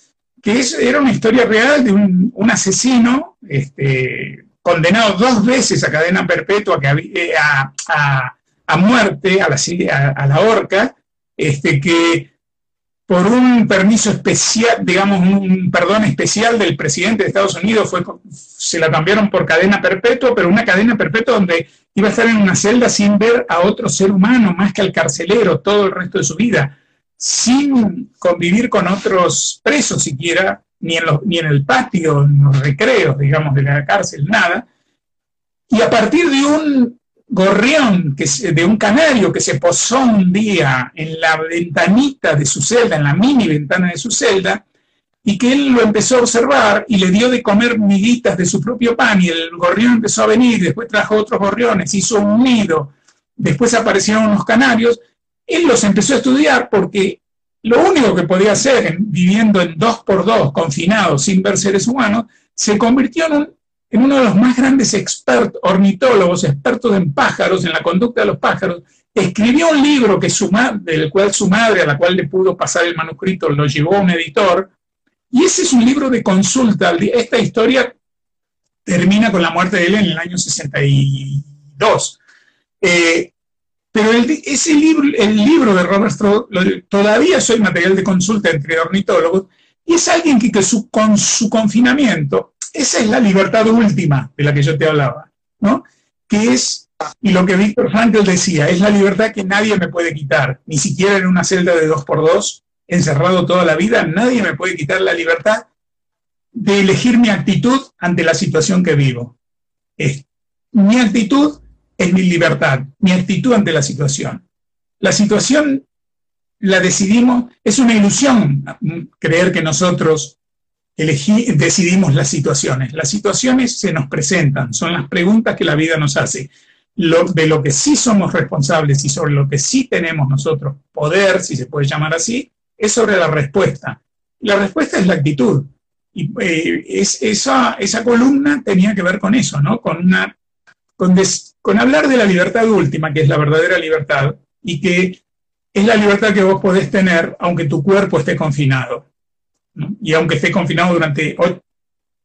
que era una historia real de un, asesino este, condenado dos veces a cadena perpetua, eh, a, muerte, a la, a, la horca, este, que por un permiso especial, digamos, un perdón especial del presidente de Estados Unidos, se la cambiaron por cadena perpetua, pero una cadena perpetua donde iba a estar en una celda sin ver a otro ser humano más que al carcelero todo el resto de su vida, sin convivir con otros presos siquiera, ni en, ni en el patio, en los recreos, digamos, de la cárcel, nada. Y a partir de un gorrión, que, de un canario que se posó un día en la ventanita de su celda, en la mini ventana de su celda, y que él lo empezó a observar y le dio de comer miguitas de su propio pan y el gorrión empezó a venir, después trajo otros gorriones, hizo un nido, después aparecieron unos canarios, él los empezó a estudiar porque lo único que podía hacer viviendo en dos por dos, confinado, sin ver seres humanos, se convirtió en un en uno de los más grandes expertos, ornitólogos, expertos en pájaros, en la conducta de los pájaros, escribió un libro que su del cual su madre, a la cual le pudo pasar el manuscrito, lo llevó a un editor, y ese es un libro de consulta. Esta historia termina con la muerte de él en el año 62. Eh, pero ese libro, el libro de Robert Stroud todavía soy material de consulta entre ornitólogos, y es alguien que, con su confinamiento esa es la libertad última de la que yo te hablaba, ¿no? Que es, y lo que Víctor Frankl decía, es la libertad que nadie me puede quitar, ni siquiera en una celda de dos por dos, encerrado toda la vida, nadie me puede quitar la libertad de elegir mi actitud ante la situación que vivo. Es, mi actitud es mi libertad, mi actitud ante la situación. La situación la decidimos, es una ilusión creer que nosotros decidimos las situaciones. Las situaciones se nos presentan, son las preguntas que la vida nos hace. De lo que sí somos responsables y sobre lo que sí tenemos nosotros poder, si se puede llamar así, es sobre la respuesta. La respuesta es la actitud. Y eh, es, esa, esa columna tenía que ver con eso, ¿no? Con, una, con hablar de la libertad última, que es la verdadera libertad, y que es la libertad que vos podés tener aunque tu cuerpo esté confinado. Y aunque esté confinado durante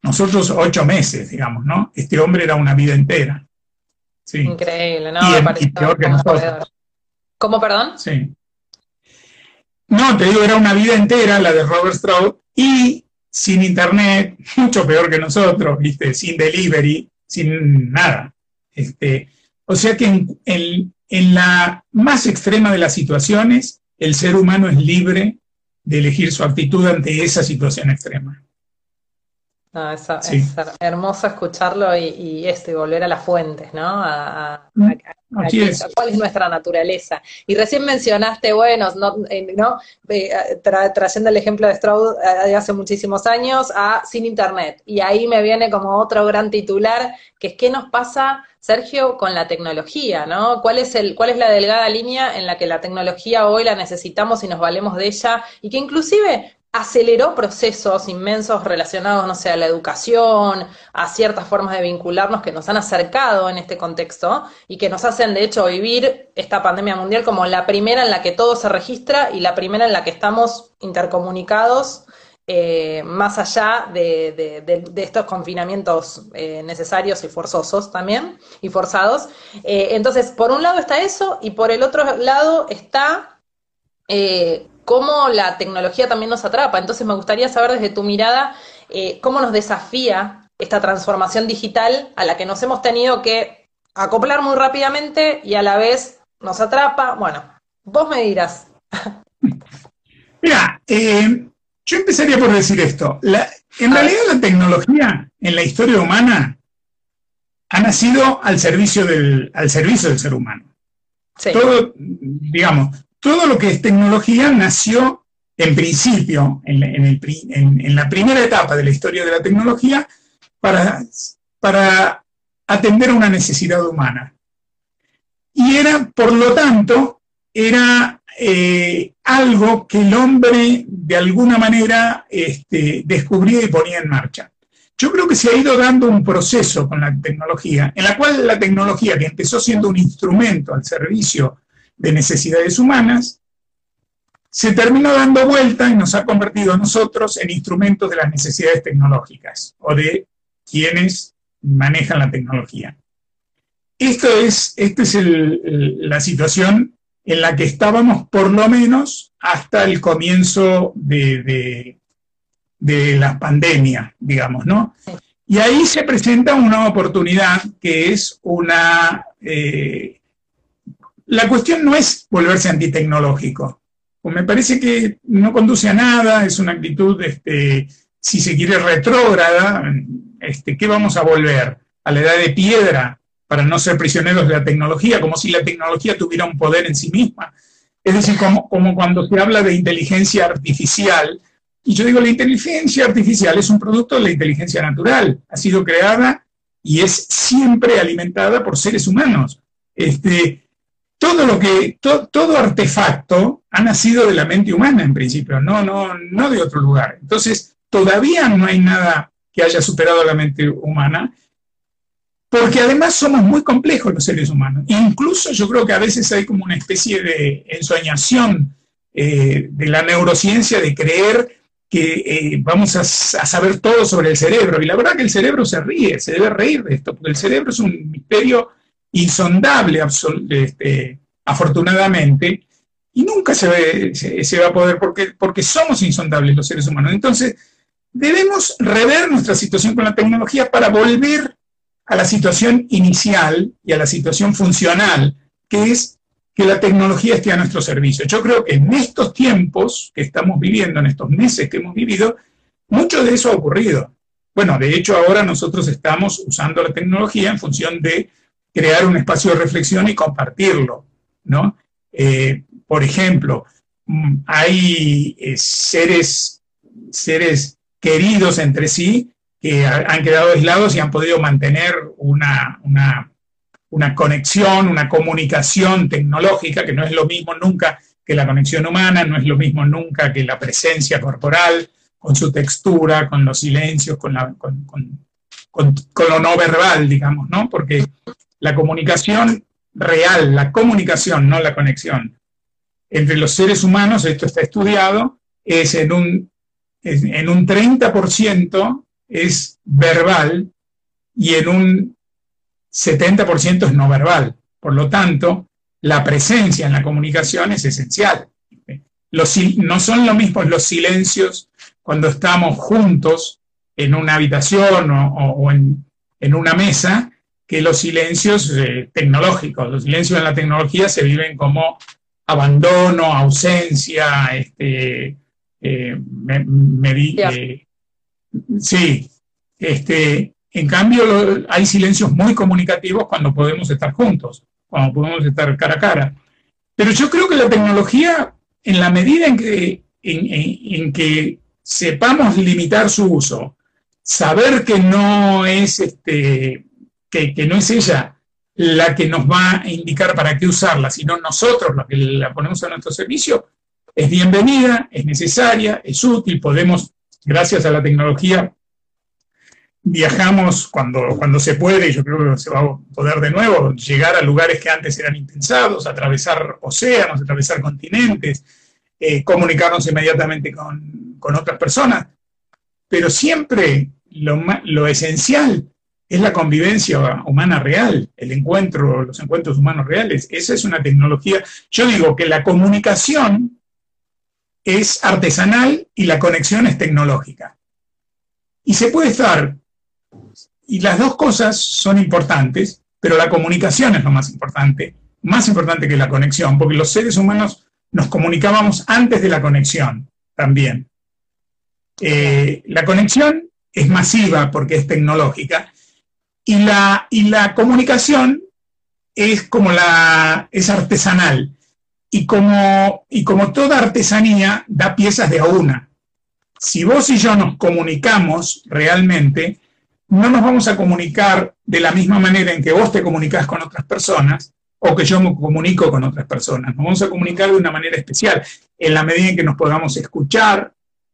nosotros ocho meses, digamos, ¿no? Este hombre era una vida entera. Increíble, ¿no? Y, peor que nosotros. ¿Cómo, perdón? Sí. No, te digo, era una vida entera la de Robert Stroud y sin internet, mucho peor que nosotros, ¿viste? Sin delivery, sin nada. Este, o sea que en, en la más extrema de las situaciones, el ser humano es libre de elegir su actitud ante esa situación extrema. es, hermoso escucharlo y, esto, y volver a las fuentes, ¿no? A, mm, cuál es nuestra naturaleza. Y recién mencionaste, bueno, ¿no? Eh, trayendo el ejemplo de Stroud eh, de hace muchísimos años a Sin Internet. Y ahí me viene como otro gran titular, que es qué nos pasa Sergio, con la tecnología, ¿no? ¿Cuál es, el, ¿Cuál es la delgada línea en la que la tecnología hoy la necesitamos y nos valemos de ella y que inclusive aceleró procesos inmensos relacionados, no sé, a la educación, a ciertas formas de vincularnos que nos han acercado en este contexto y que nos hacen, de hecho, vivir esta pandemia mundial como la primera en la que todo se registra y la primera en la que estamos intercomunicados eh, más allá de, estos confinamientos eh, necesarios y forzosos también, y forzados. Eh, entonces, por un lado está eso, y por el otro lado está cómo la tecnología también nos atrapa. Entonces, me gustaría saber desde tu mirada cómo nos desafía esta transformación digital a la que nos hemos tenido que acoplar muy rápidamente y a la vez nos atrapa. Bueno, vos me dirás. Mira, yo empezaría por decir esto. en realidad la tecnología en la historia humana ha nacido al servicio del, al servicio del ser humano. Todo, digamos, todo lo que es tecnología nació en principio, en, la primera etapa de la historia de la tecnología, para, para atender a una necesidad humana. Y era, por lo tanto, era eh, algo que el hombre de alguna manera este, descubría y ponía en marcha. Yo creo que se ha ido dando un proceso con la tecnología, en la cual la tecnología, que empezó siendo un instrumento al servicio de necesidades humanas, se terminó dando vuelta y nos ha convertido a nosotros en instrumentos de las necesidades tecnológicas o de quienes manejan la tecnología. Esta es la situación en la que estábamos por lo menos hasta el comienzo de, de, la pandemia, digamos, ¿no? Y ahí se presenta una oportunidad que es una... Eh, la cuestión no es volverse antitecnológico, pues me parece que no conduce a nada, es una actitud, este, si se quiere, retrógrada. Este, ¿Qué vamos a volver? ¿A la edad de piedra para no ser prisioneros de la tecnología? Como si la tecnología tuviera un poder en sí misma. Es decir, como, cuando se habla de inteligencia artificial, y yo digo, la inteligencia artificial es un producto de la inteligencia natural, ha sido creada y es siempre alimentada por seres humanos. Este, todo lo que, todo artefacto ha nacido de la mente humana en principio, no, no, no de otro lugar. Entonces, todavía no hay nada que haya superado la mente humana, porque además somos muy complejos los seres humanos. Incluso yo creo que a veces hay como una especie de ensoñación eh, de la neurociencia de creer que eh, vamos a, saber todo sobre el cerebro. Y la verdad que el cerebro se ríe, se debe reír de esto, porque el cerebro es un misterio insondable, este, afortunadamente, y nunca se, va a poder, porque, porque somos insondables los seres humanos. Entonces, debemos rever nuestra situación con la tecnología para volver a la situación inicial y a la situación funcional, que es que la tecnología esté a nuestro servicio. Yo creo que en estos tiempos que estamos viviendo, en estos meses que hemos vivido, mucho de eso ha ocurrido. Bueno, de hecho ahora nosotros estamos usando la tecnología en función de crear un espacio de reflexión y compartirlo, ¿no? Eh, por ejemplo, mm, hay eh, seres, seres queridos entre sí que han quedado aislados y han podido mantener una, una, una conexión, una comunicación tecnológica, que no es lo mismo nunca que la conexión humana, no es lo mismo nunca que la presencia corporal, con su textura, con los silencios, con, la, con, con, con, lo no verbal, digamos, ¿no? Porque la comunicación real, la comunicación, no la conexión, entre los seres humanos, esto está estudiado, es en un, en un 30% es verbal y en un 70% es no verbal. Por lo tanto, la presencia en la comunicación es esencial. Los, no son lo mismo los silencios cuando estamos juntos en una habitación o, en, en, una mesa que los silencios eh, tecnológicos. Los silencios en la tecnología se viven como abandono, ausencia, este, eh, eh, sí, este, en cambio hay silencios muy comunicativos cuando podemos estar juntos, cuando podemos estar cara a cara. Pero yo creo que la tecnología, en la medida en que, en que sepamos limitar su uso, saber que no es este, que, no es ella la que nos va a indicar para qué usarla, sino nosotros los que la ponemos a nuestro servicio, es bienvenida, es necesaria, es útil, podemos, gracias a la tecnología, viajamos cuando, cuando se puede, y yo creo que se va a poder de nuevo, llegar a lugares que antes eran impensados, atravesar océanos, atravesar continentes, eh, comunicarnos inmediatamente con, con, otras personas, pero siempre lo, lo esencial es la convivencia humana real, el encuentro, los encuentros humanos reales. Esa es una tecnología. Yo digo que la comunicación es artesanal y la conexión es tecnológica. Y se puede estar, y las dos cosas son importantes, pero la comunicación es lo más importante, más importante que la conexión, porque los seres humanos nos comunicábamos antes de la conexión también. Eh, la conexión es masiva porque es tecnológica y la, y la comunicación es como la, es artesanal. Y como, y como toda artesanía, da piezas de a una. Si vos y yo nos comunicamos realmente, no nos vamos a comunicar de la misma manera en que vos te comunicas con otras personas o que yo me comunico con otras personas. Nos vamos a comunicar de una manera especial, en la medida en que nos podamos escuchar,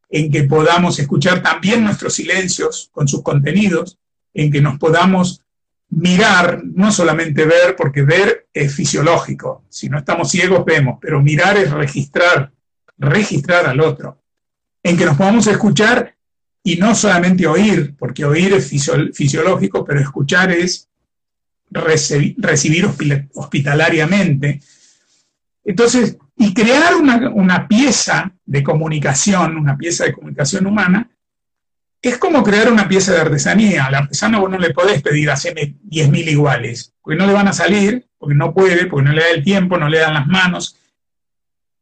en que podamos escuchar también nuestros silencios con sus contenidos, en que nos podamos mirar, no solamente ver, porque ver es fisiológico, si no estamos ciegos vemos, pero mirar es registrar registrar al otro, en que nos podamos escuchar y no solamente oír, porque oír es fisiológico, pero escuchar es recibir hospitalariamente. Entonces, y crear una, pieza de comunicación, una pieza de comunicación humana, es como crear una pieza de artesanía. Al artesano vos no le podés pedir hacerme 10.000 iguales, porque no le van a salir, porque no puede, porque no le da el tiempo, no le dan las manos.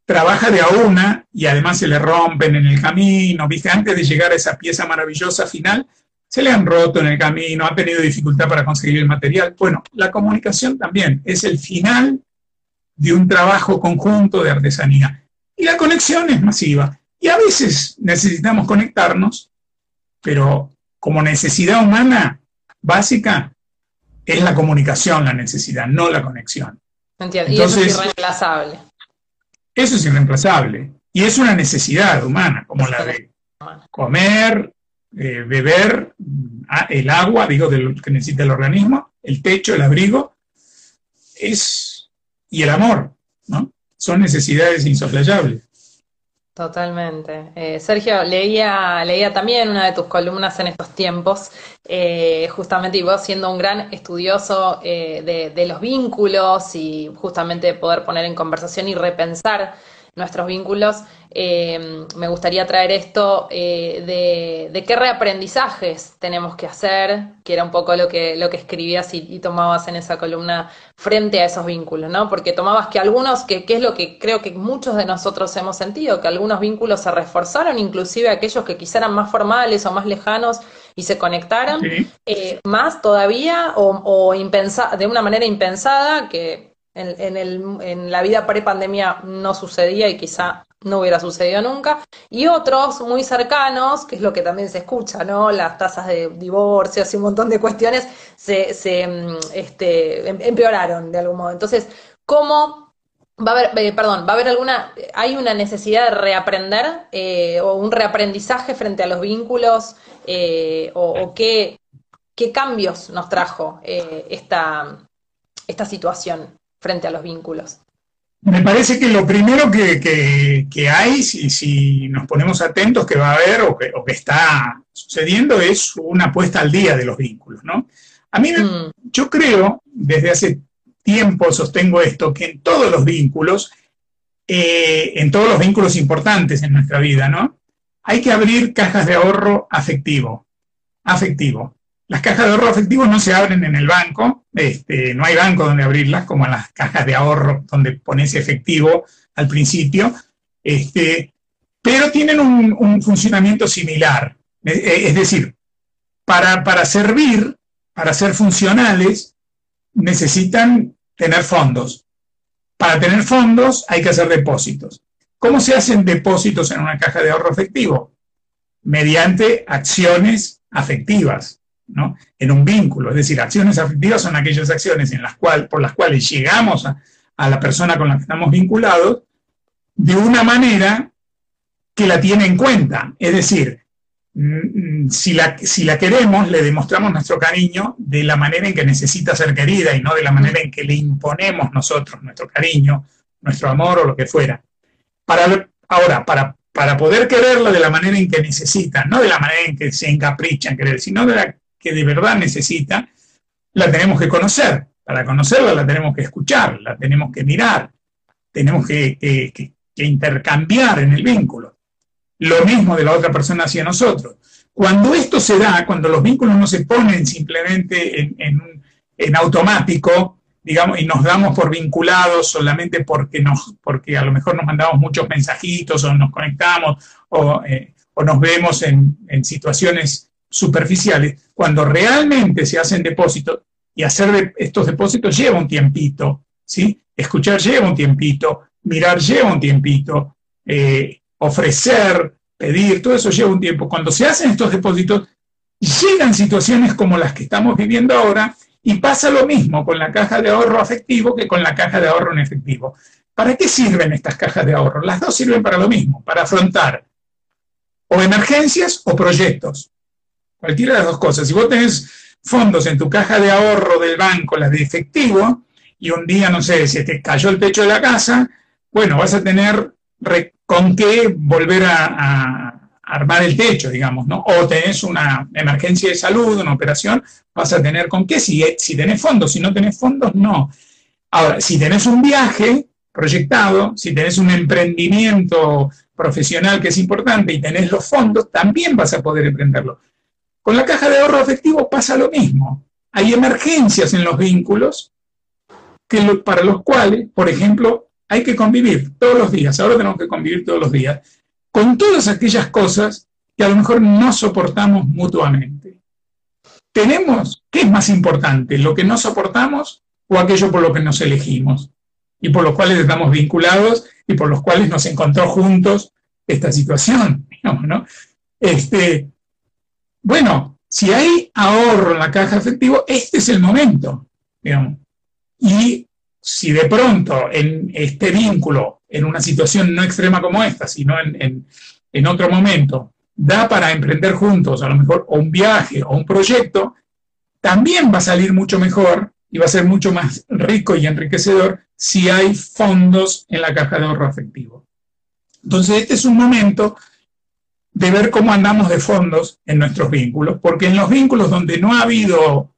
Trabaja de a una y además se le rompen en el camino. Viste, antes de llegar a esa pieza maravillosa final, se le han roto en el camino, ha tenido dificultad para conseguir el material. Bueno, la comunicación también es el final de un trabajo conjunto de artesanía. Y la conexión es masiva. Y a veces necesitamos conectarnos, pero como necesidad humana básica es la comunicación la necesidad, no la conexión. Entiendo. y eso es irreemplazable. Eso es irreemplazable. Y es una necesidad humana, como la de comer, eh, beber, ah, el agua, digo, de lo que necesita el organismo, el techo, el abrigo, es, y el amor, ¿no? Son necesidades insoslayables. Totalmente. Eh, Sergio, leía, leía también una de tus columnas en estos tiempos, eh, justamente, y vos siendo un gran estudioso de, de, los vínculos y justamente poder poner en conversación y repensar nuestros vínculos, eh, me gustaría traer esto eh, de, qué reaprendizajes tenemos que hacer, que era un poco lo que, lo que escribías y, tomabas en esa columna frente a esos vínculos, ¿no? Porque tomabas que algunos, que, es lo que creo que muchos de nosotros hemos sentido, que algunos vínculos se reforzaron, inclusive aquellos que quizás eran más formales o más lejanos y se conectaron, eh, más todavía o, o de una manera impensada que en, la vida pre-pandemia no sucedía y quizá no hubiera sucedido nunca. Y otros muy cercanos, que es lo que también se escucha, ¿no? Las tasas de divorcios y un montón de cuestiones se, mm, este, em, empeoraron de algún modo. Entonces, ¿cómo va a haber, eh, perdón, va a haber alguna, hay una necesidad de reaprender eh, o un reaprendizaje frente a los vínculos eh, o, qué, qué, cambios nos trajo esta, esta situación? Frente a los vínculos? Me parece que lo primero que, hay, si, si, nos ponemos atentos, que va a haber o que, está sucediendo, es una puesta al día de los vínculos, ¿no? A mí, mm. yo creo, desde hace tiempo sostengo esto, que en todos los vínculos, eh, en todos los vínculos importantes en nuestra vida, ¿no? Hay que abrir cajas de ahorro afectivo, afectivo. Las cajas de ahorro afectivo no se abren en el banco, este, no hay banco donde abrirlas, como las cajas de ahorro donde pones efectivo al principio, este, pero tienen un, funcionamiento similar. Es decir, para, para servir, para ser funcionales, necesitan tener fondos. Para tener fondos hay que hacer depósitos. ¿Cómo se hacen depósitos en una caja de ahorro efectivo? Mediante acciones afectivas en un vínculo. Es decir, acciones afectivas son aquellas acciones en las cual, por las cuales llegamos a, la persona con la que estamos vinculados de una manera que la tiene en cuenta. Es decir, mm, si la, si la queremos, le demostramos nuestro cariño de la manera en que necesita ser querida y no de la manera en que le imponemos nosotros nuestro cariño, nuestro amor o lo que fuera. Para, ahora, para, para poder quererla de la manera en que necesita, no de la manera en que se encapricha en querer, sino de la que de verdad necesita, la tenemos que conocer. Para conocerla la tenemos que escuchar, la tenemos que mirar, tenemos que, intercambiar en el vínculo. Lo mismo de la otra persona hacia nosotros. Cuando esto se da, cuando los vínculos no se ponen simplemente en, automático, digamos, y nos damos por vinculados solamente porque, nos, porque a lo mejor nos mandamos muchos mensajitos o nos conectamos o, eh, nos vemos en, en, situaciones superficiales, cuando realmente se hacen depósitos, y hacer estos depósitos lleva un tiempito, ¿sí? Escuchar lleva un tiempito, mirar lleva un tiempito, eh, ofrecer, pedir, todo eso lleva un tiempo. Cuando se hacen estos depósitos, llegan situaciones como las que estamos viviendo ahora y pasa lo mismo con la caja de ahorro afectivo que con la caja de ahorro en efectivo. ¿Para qué sirven estas cajas de ahorro? Las dos sirven para lo mismo, para afrontar o emergencias o proyectos. Cualquiera de las dos cosas. Si vos tenés fondos en tu caja de ahorro del banco, las de efectivo, y un día, no sé, si te cayó el techo de la casa, bueno, vas a tener con qué volver a, armar el techo, digamos, ¿no? O tenés una emergencia de salud, una operación, vas a tener con qué, si, si tenés fondos, si no tenés fondos, no. Ahora, si tenés un viaje proyectado, si tenés un emprendimiento profesional que es importante y tenés los fondos, también vas a poder emprenderlo. Con la caja de ahorro efectivo pasa lo mismo. Hay emergencias en los vínculos que para los cuales, por ejemplo, hay que convivir todos los días. Ahora tenemos que convivir todos los días con todas aquellas cosas que a lo mejor no soportamos mutuamente. Tenemos, ¿qué es más importante? ¿Lo que no soportamos o aquello por lo que nos elegimos? Y por los cuales estamos vinculados y por los cuales nos encontró juntos esta situación, ¿no? Este, bueno, si hay ahorro en la caja efectivo, este es el momento, digamos. Y si de pronto en este vínculo, en una situación no extrema como esta, sino en, en, otro momento, da para emprender juntos, a lo mejor, o un viaje o un proyecto, también va a salir mucho mejor y va a ser mucho más rico y enriquecedor si hay fondos en la caja de ahorro afectivo. Entonces, este es un momento de ver cómo andamos de fondos en nuestros vínculos, porque en los vínculos donde no ha habido,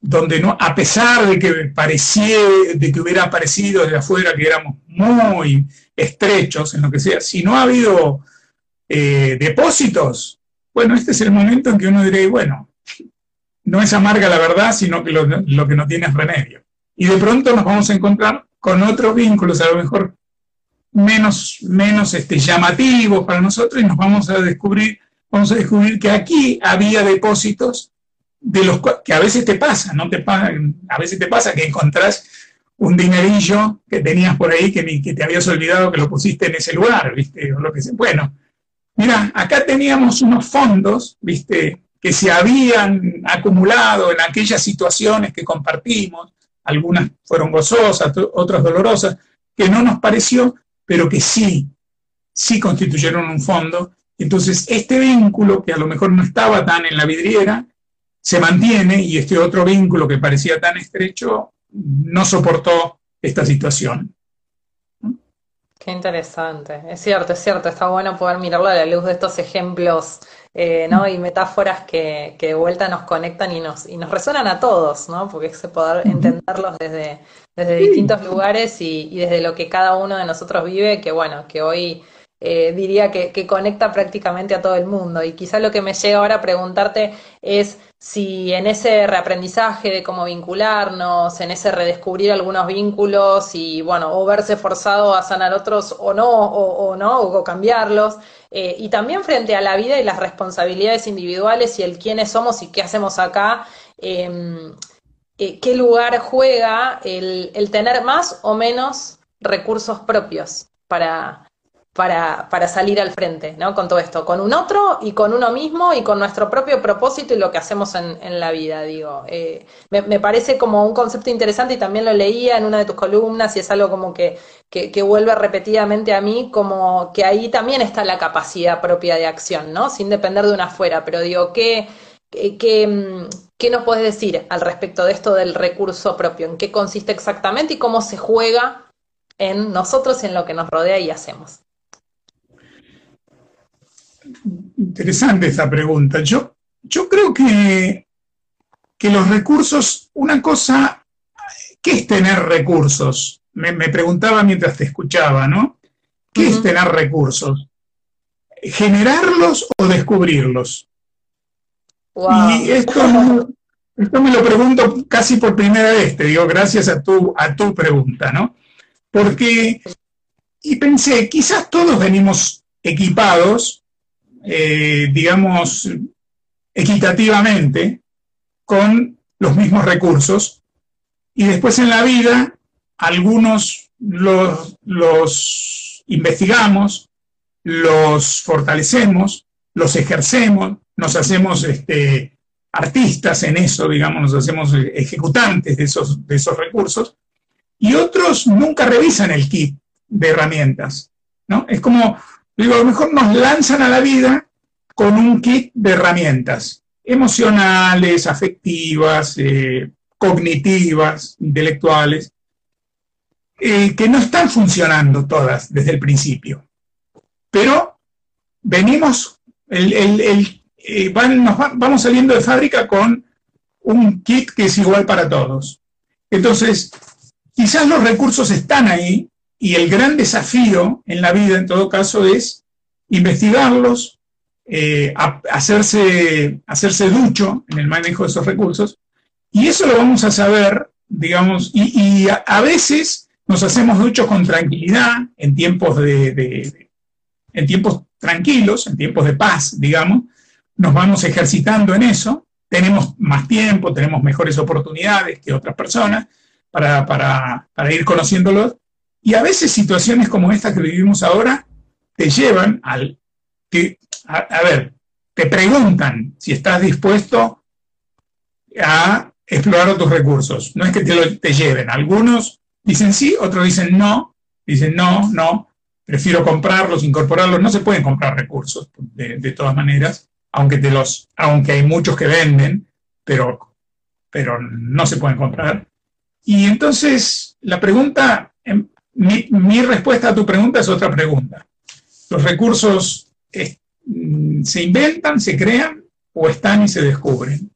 donde no, a pesar de que parecía, de que hubiera parecido desde afuera que éramos muy estrechos en lo que sea, si no ha habido eh, depósitos, bueno, este es el momento en que uno diría, bueno, no es amarga la verdad, sino que lo, lo que no tiene es remedio. Y de pronto nos vamos a encontrar con otros vínculos, a lo mejor menos, menos este, llamativos para nosotros y nos vamos a descubrir, vamos a descubrir que aquí había depósitos de los que a veces te pasa, ¿no? Te a veces te pasa que encontrás un dinerillo que tenías por ahí que, ni, que te habías olvidado que lo pusiste en ese lugar, ¿viste? Lo que. Bueno, mira, acá teníamos unos fondos, ¿viste? Que se habían acumulado en aquellas situaciones que compartimos, algunas fueron gozosas, otras dolorosas, que no nos pareció pero que sí, sí constituyeron un fondo. Entonces, este vínculo, que a lo mejor no estaba tan en la vidriera, se mantiene y este otro vínculo que parecía tan estrecho no soportó esta situación. Qué interesante. Es cierto, es cierto. Está bueno poder mirarlo a la luz de estos ejemplos eh, ¿no? y metáforas que, de vuelta nos conectan y nos, y nos resuenan a todos, ¿no? porque es poder entenderlos desde, desde distintos lugares y, desde lo que cada uno de nosotros vive, que bueno, que hoy eh, diría que, conecta prácticamente a todo el mundo. Y quizá lo que me llega ahora a preguntarte es si en ese reaprendizaje de cómo vincularnos, en ese redescubrir algunos vínculos y bueno, o verse forzado a sanar otros o no, o, no, o cambiarlos, eh, y también frente a la vida y las responsabilidades individuales y el quiénes somos y qué hacemos acá, em, eh, qué lugar juega el, tener más o menos recursos propios para, para, salir al frente, ¿no? Con todo esto, con un otro y con uno mismo y con nuestro propio propósito y lo que hacemos en, la vida, digo. Eh, me, parece como un concepto interesante y también lo leía en una de tus columnas y es algo como que, que, vuelve repetidamente a mí, como que ahí también está la capacidad propia de acción, ¿no? Sin depender de una afuera, pero digo, ¿qué, qué, mm, ¿Qué nos puedes decir al respecto de esto del recurso propio? ¿En qué consiste exactamente y cómo se juega en nosotros, en lo que nos rodea y hacemos? Interesante esa pregunta. Yo, yo creo que, que los recursos, una cosa, ¿qué es tener recursos? Me, preguntaba mientras te escuchaba, ¿no? ¿Qué es tener recursos? ¿Generarlos o descubrirlos? Y esto, esto me lo pregunto casi por primera vez, te digo, gracias a tu, a tu pregunta, ¿no? Porque, y pensé, quizás todos venimos equipados, eh, digamos, equitativamente, con los mismos recursos, y después en la vida algunos los, los investigamos, los fortalecemos, los ejercemos, nos hacemos este, artistas en eso, digamos, nos hacemos ejecutantes de esos, de esos recursos, y otros nunca revisan el kit de herramientas, ¿no? Es como, digo, a lo mejor nos lanzan a la vida con un kit de herramientas emocionales, afectivas, eh, cognitivas, intelectuales, eh, que no están funcionando todas desde el principio. pero venimos, eh, vamos saliendo de fábrica con un kit que es igual para todos. Entonces, quizás los recursos están ahí y el gran desafío en la vida, en todo caso, es investigarlos, eh, hacerse, hacerse ducho en el manejo de esos recursos, y eso lo vamos a saber, digamos, y, a, veces nos hacemos duchos con tranquilidad, en tiempos de, en tiempos tranquilos, en tiempos de paz, digamos, nos vamos ejercitando en eso, tenemos más tiempo, tenemos mejores oportunidades que otras personas para, para ir conociéndolos, y a veces situaciones como esta que vivimos ahora te llevan al que, a, ver, te preguntan si estás dispuesto a explorar otros recursos. No es que te, lo, te lleven. Algunos dicen sí, otros dicen no. Dicen no, no, prefiero comprarlos, incorporarlos. No se pueden comprar recursos de, todas maneras, aunque, te los, aunque hay muchos que venden, pero, pero no se pueden comprar. Y entonces la pregunta, mi, respuesta a tu pregunta es otra pregunta. ¿Los recursos mm, se inventan, se crean o están y se descubren?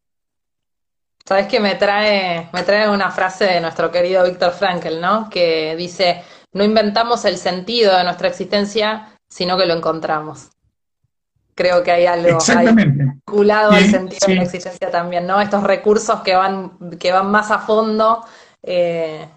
Sabes que me trae, me trae una frase de nuestro querido Víctor Frankl, ¿no? Que dice, no inventamos el sentido de nuestra existencia, sino que lo encontramos. Creo que hay algo vinculado al sentido de la existencia también, ¿no? Estos recursos que van, que van más a fondo eh,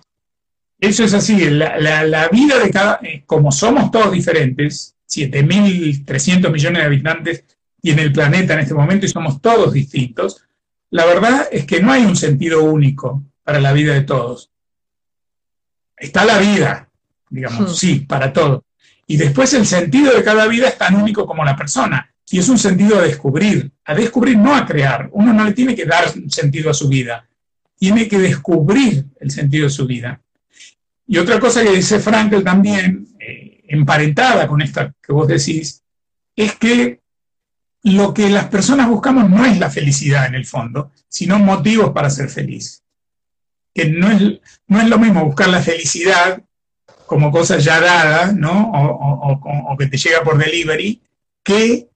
eso es así, la, vida de cada, eh, como somos todos diferentes, 7.300 millones de habitantes tiene el planeta en este momento y somos todos distintos, la verdad es que no hay un sentido único para la vida de todos. Está la vida, digamos, hmm. sí, para todos. Y después el sentido de cada vida es tan único como la persona. Y es un sentido a descubrir, a descubrir, no a crear. Uno no le tiene que dar sentido a su vida, tiene que descubrir el sentido de su vida. Y otra cosa que dice Frankel también, eh, emparentada con esta que vos decís, es que lo que las personas buscamos no es la felicidad en el fondo, sino motivos para ser feliz. Que no es, no es lo mismo buscar la felicidad como cosa ya dada, ¿no? O, o, que te llega por delivery, que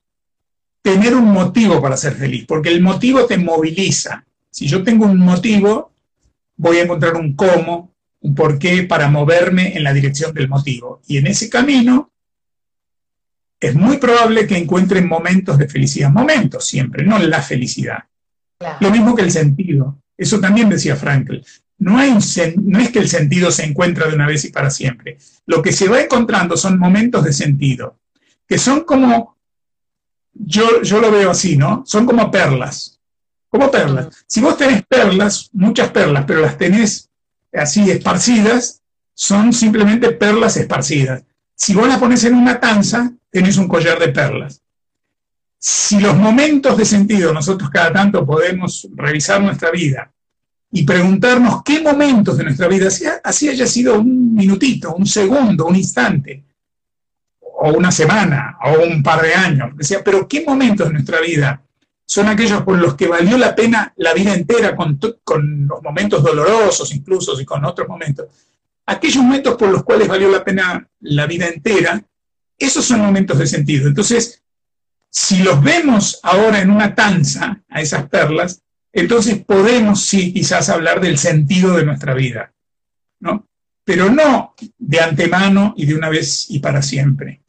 tener un motivo para ser feliz, porque el motivo te moviliza. Si yo tengo un motivo, voy a encontrar un cómo, un porqué para moverme en la dirección del motivo. Y en ese camino es muy probable que encuentre momentos de felicidad, momentos siempre, no la felicidad. Lo mismo que el sentido. Eso también decía Frankl. No, hay no es que el sentido se encuentra de una vez y para siempre. Lo que se va encontrando son momentos de sentido, que son como, yo, yo lo veo así, ¿no? Son como perlas, como perlas. Si vos tenés perlas, muchas perlas, pero las tenés así esparcidas, son simplemente perlas esparcidas. Si vos las pones en una tanza, tenés un collar de perlas. Si los momentos de sentido, nosotros cada tanto podemos revisar nuestra vida y preguntarnos qué momentos de nuestra vida, así haya sido un minutito, un segundo, un instante, o una semana, o un par de años, decía, pero qué momentos de nuestra vida son aquellos por los que valió la pena la vida entera, con, los momentos dolorosos incluso y con otros momentos. Aquellos momentos por los cuales valió la pena la vida entera, esos son momentos de sentido. Entonces, si los vemos ahora en una tanza, a esas perlas, entonces podemos sí quizás hablar del sentido de nuestra vida, ¿no? Pero no de antemano y de una vez y para siempre.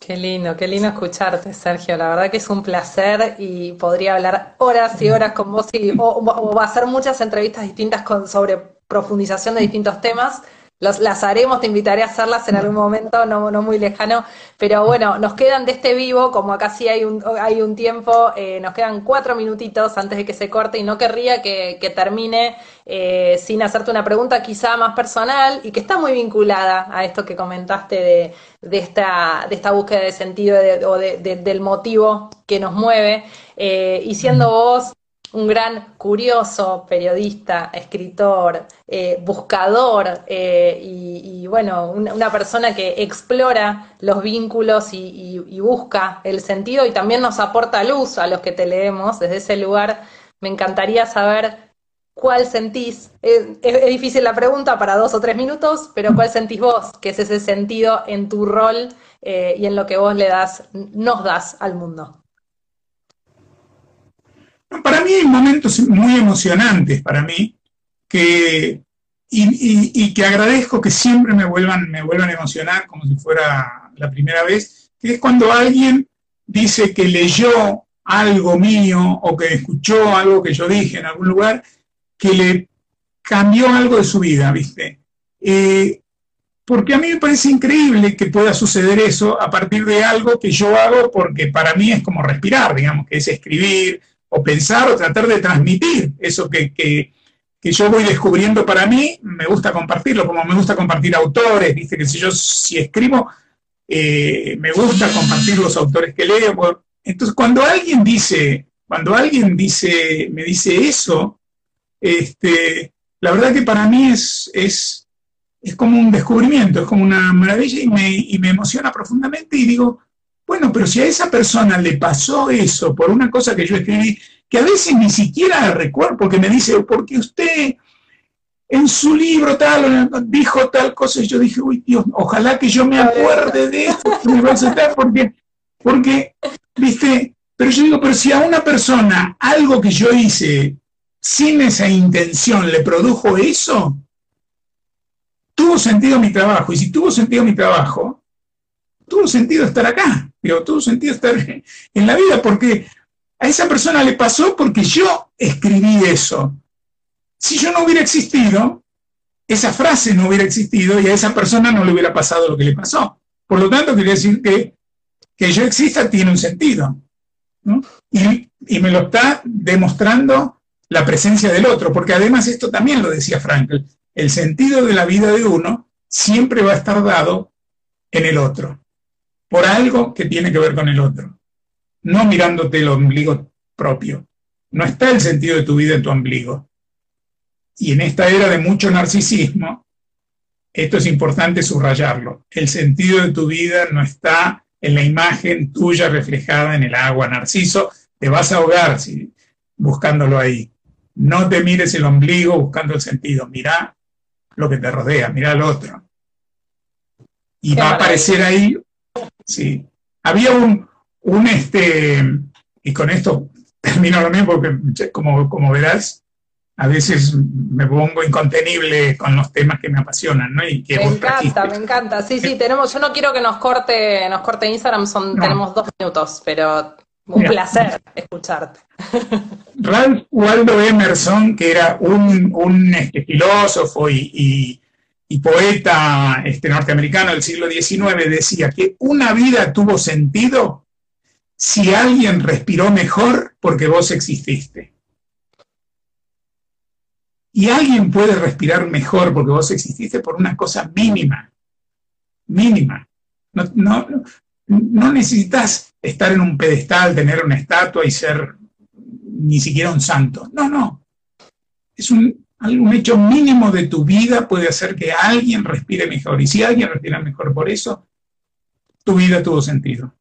Qué lindo, qué lindo escucharte, Sergio. La verdad que es un placer y podría hablar horas y horas con vos y, o, o hacer muchas entrevistas distintas con, sobre profundización de distintos temas las haremos, te invitaré a hacerlas en algún momento, no, no muy lejano, pero bueno, nos quedan de este vivo, como acá sí hay un, hay un tiempo, eh, nos quedan cuatro minutitos antes de que se corte y no querría que, termine eh, sin hacerte una pregunta quizá más personal y que está muy vinculada a esto que comentaste de, de, esta, de esta búsqueda de sentido o de, del motivo que nos mueve. Eh, y siendo vos un gran curioso, periodista, escritor, eh, buscador eh, y, bueno, una, persona que explora los vínculos y, busca el sentido y también nos aporta luz a los que te leemos desde ese lugar. Me encantaría saber ¿cuál sentís? Es, difícil la pregunta para dos o tres minutos, pero ¿cuál sentís vos que es ese sentido en tu rol eh, y en lo que vos le das, nos das al mundo? Para mí hay momentos muy emocionantes para mí que, y, que agradezco que siempre me vuelvan, me vuelvan a emocionar como si fuera la primera vez, que es cuando alguien dice que leyó algo mío o que escuchó algo que yo dije en algún lugar que le cambió algo de su vida, ¿viste? Eh, porque a mí me parece increíble que pueda suceder eso a partir de algo que yo hago porque para mí es como respirar, digamos, que es escribir o pensar o tratar de transmitir eso que, que, yo voy descubriendo para mí, me gusta compartirlo, como me gusta compartir autores, ¿viste? Que si yo si escribo, eh, me gusta compartir los autores que leo. Entonces, cuando alguien dice, cuando alguien dice, me dice eso, este, la verdad que para mí es, es, es como un descubrimiento, es como una maravilla y me, y me emociona profundamente y digo, bueno, pero si a esa persona le pasó eso por una cosa que yo escribí, que a veces ni siquiera recuerdo, porque me dice, porque usted en su libro tal dijo tal cosa, y yo dije, uy Dios, ojalá que yo me acuerde de esto, porque, porque, viste, pero yo digo, pero si a una persona algo que yo hice sin esa intención le produjo eso, tuvo sentido mi trabajo. Y si tuvo sentido mi trabajo, tuvo sentido estar acá, pero tuvo sentido estar en la vida, porque a esa persona le pasó porque yo escribí eso. Si yo no hubiera existido, esa frase no hubiera existido y a esa persona no le hubiera pasado lo que le pasó. Por lo tanto, quiere decir que que yo exista tiene un sentido. Y, y, me lo está demostrando la presencia del otro, porque además esto también lo decía Frankl, el sentido de la vida de uno siempre va a estar dado en el otro, por algo que tiene que ver con el otro, no mirándote el ombligo propio. No está el sentido de tu vida en tu ombligo. Y en esta era de mucho narcisismo, esto es importante subrayarlo. El sentido de tu vida no está en la imagen tuya reflejada en el agua. Narciso, te vas a ahogar si, buscándolo ahí. No te mires el ombligo buscando el sentido, mira lo que te rodea, mira al otro. Y va a aparecer ahí, sí. Había un, un este, y con esto termino lo mismo, porque como, como verás, a veces me pongo incontenible con los temas que me apasionan, ¿no? Y que me encanta, me encanta. Sí, sí, tenemos, yo no quiero que nos corte, nos corte Instagram, son, tenemos dos minutos, pero un placer escucharte. Ralph Waldo Emerson, que era un, este, filósofo y, poeta este, norteamericano del siglo XIX, decía que una vida tuvo sentido si alguien respiró mejor porque vos exististe. Y alguien puede respirar mejor porque vos exististe por una cosa mínima, mínima. No, no, no necesitas estar en un pedestal, tener una estatua y ser ni siquiera un santo. No, no. Es un, un hecho mínimo de tu vida puede hacer que alguien respire mejor. Y si alguien respira mejor por eso, tu vida tuvo sentido.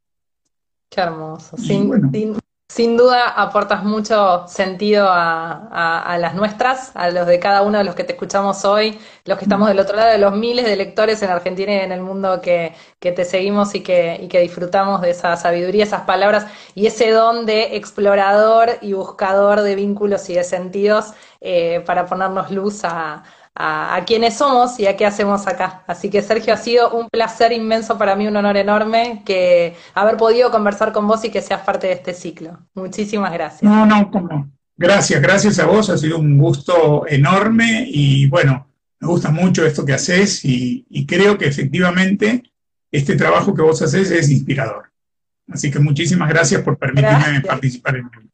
Qué hermoso. Sin, sin duda aportas mucho sentido a, las nuestras, a los de cada uno de los que te escuchamos hoy, los que estamos del otro lado, de los miles de lectores en Argentina y en el mundo que, te seguimos y que, y que disfrutamos de esa sabiduría, esas palabras y ese don de explorador y buscador de vínculos y de sentidos eh, para ponernos luz a, a, quiénes somos y a qué hacemos acá. Así que Sergio, ha sido un placer inmenso para mí, un honor enorme que haber podido conversar con vos y que seas parte de este ciclo. Muchísimas gracias. No, no, como. Gracias, gracias a vos, ha sido un gusto enorme y bueno, me gusta mucho esto que haces y, creo que efectivamente este trabajo que vos haces es inspirador. Así que muchísimas gracias por permitirme participar en él.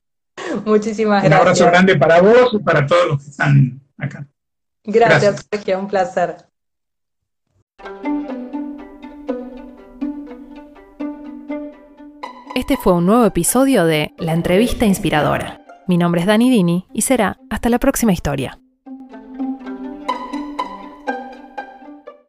Muchísimas gracias. Un abrazo grande para vos y para todos los que están acá. Gracias, Sergio, un placer. Este fue un nuevo episodio de La entrevista inspiradora. Mi nombre es Dani Dini y será hasta la próxima historia.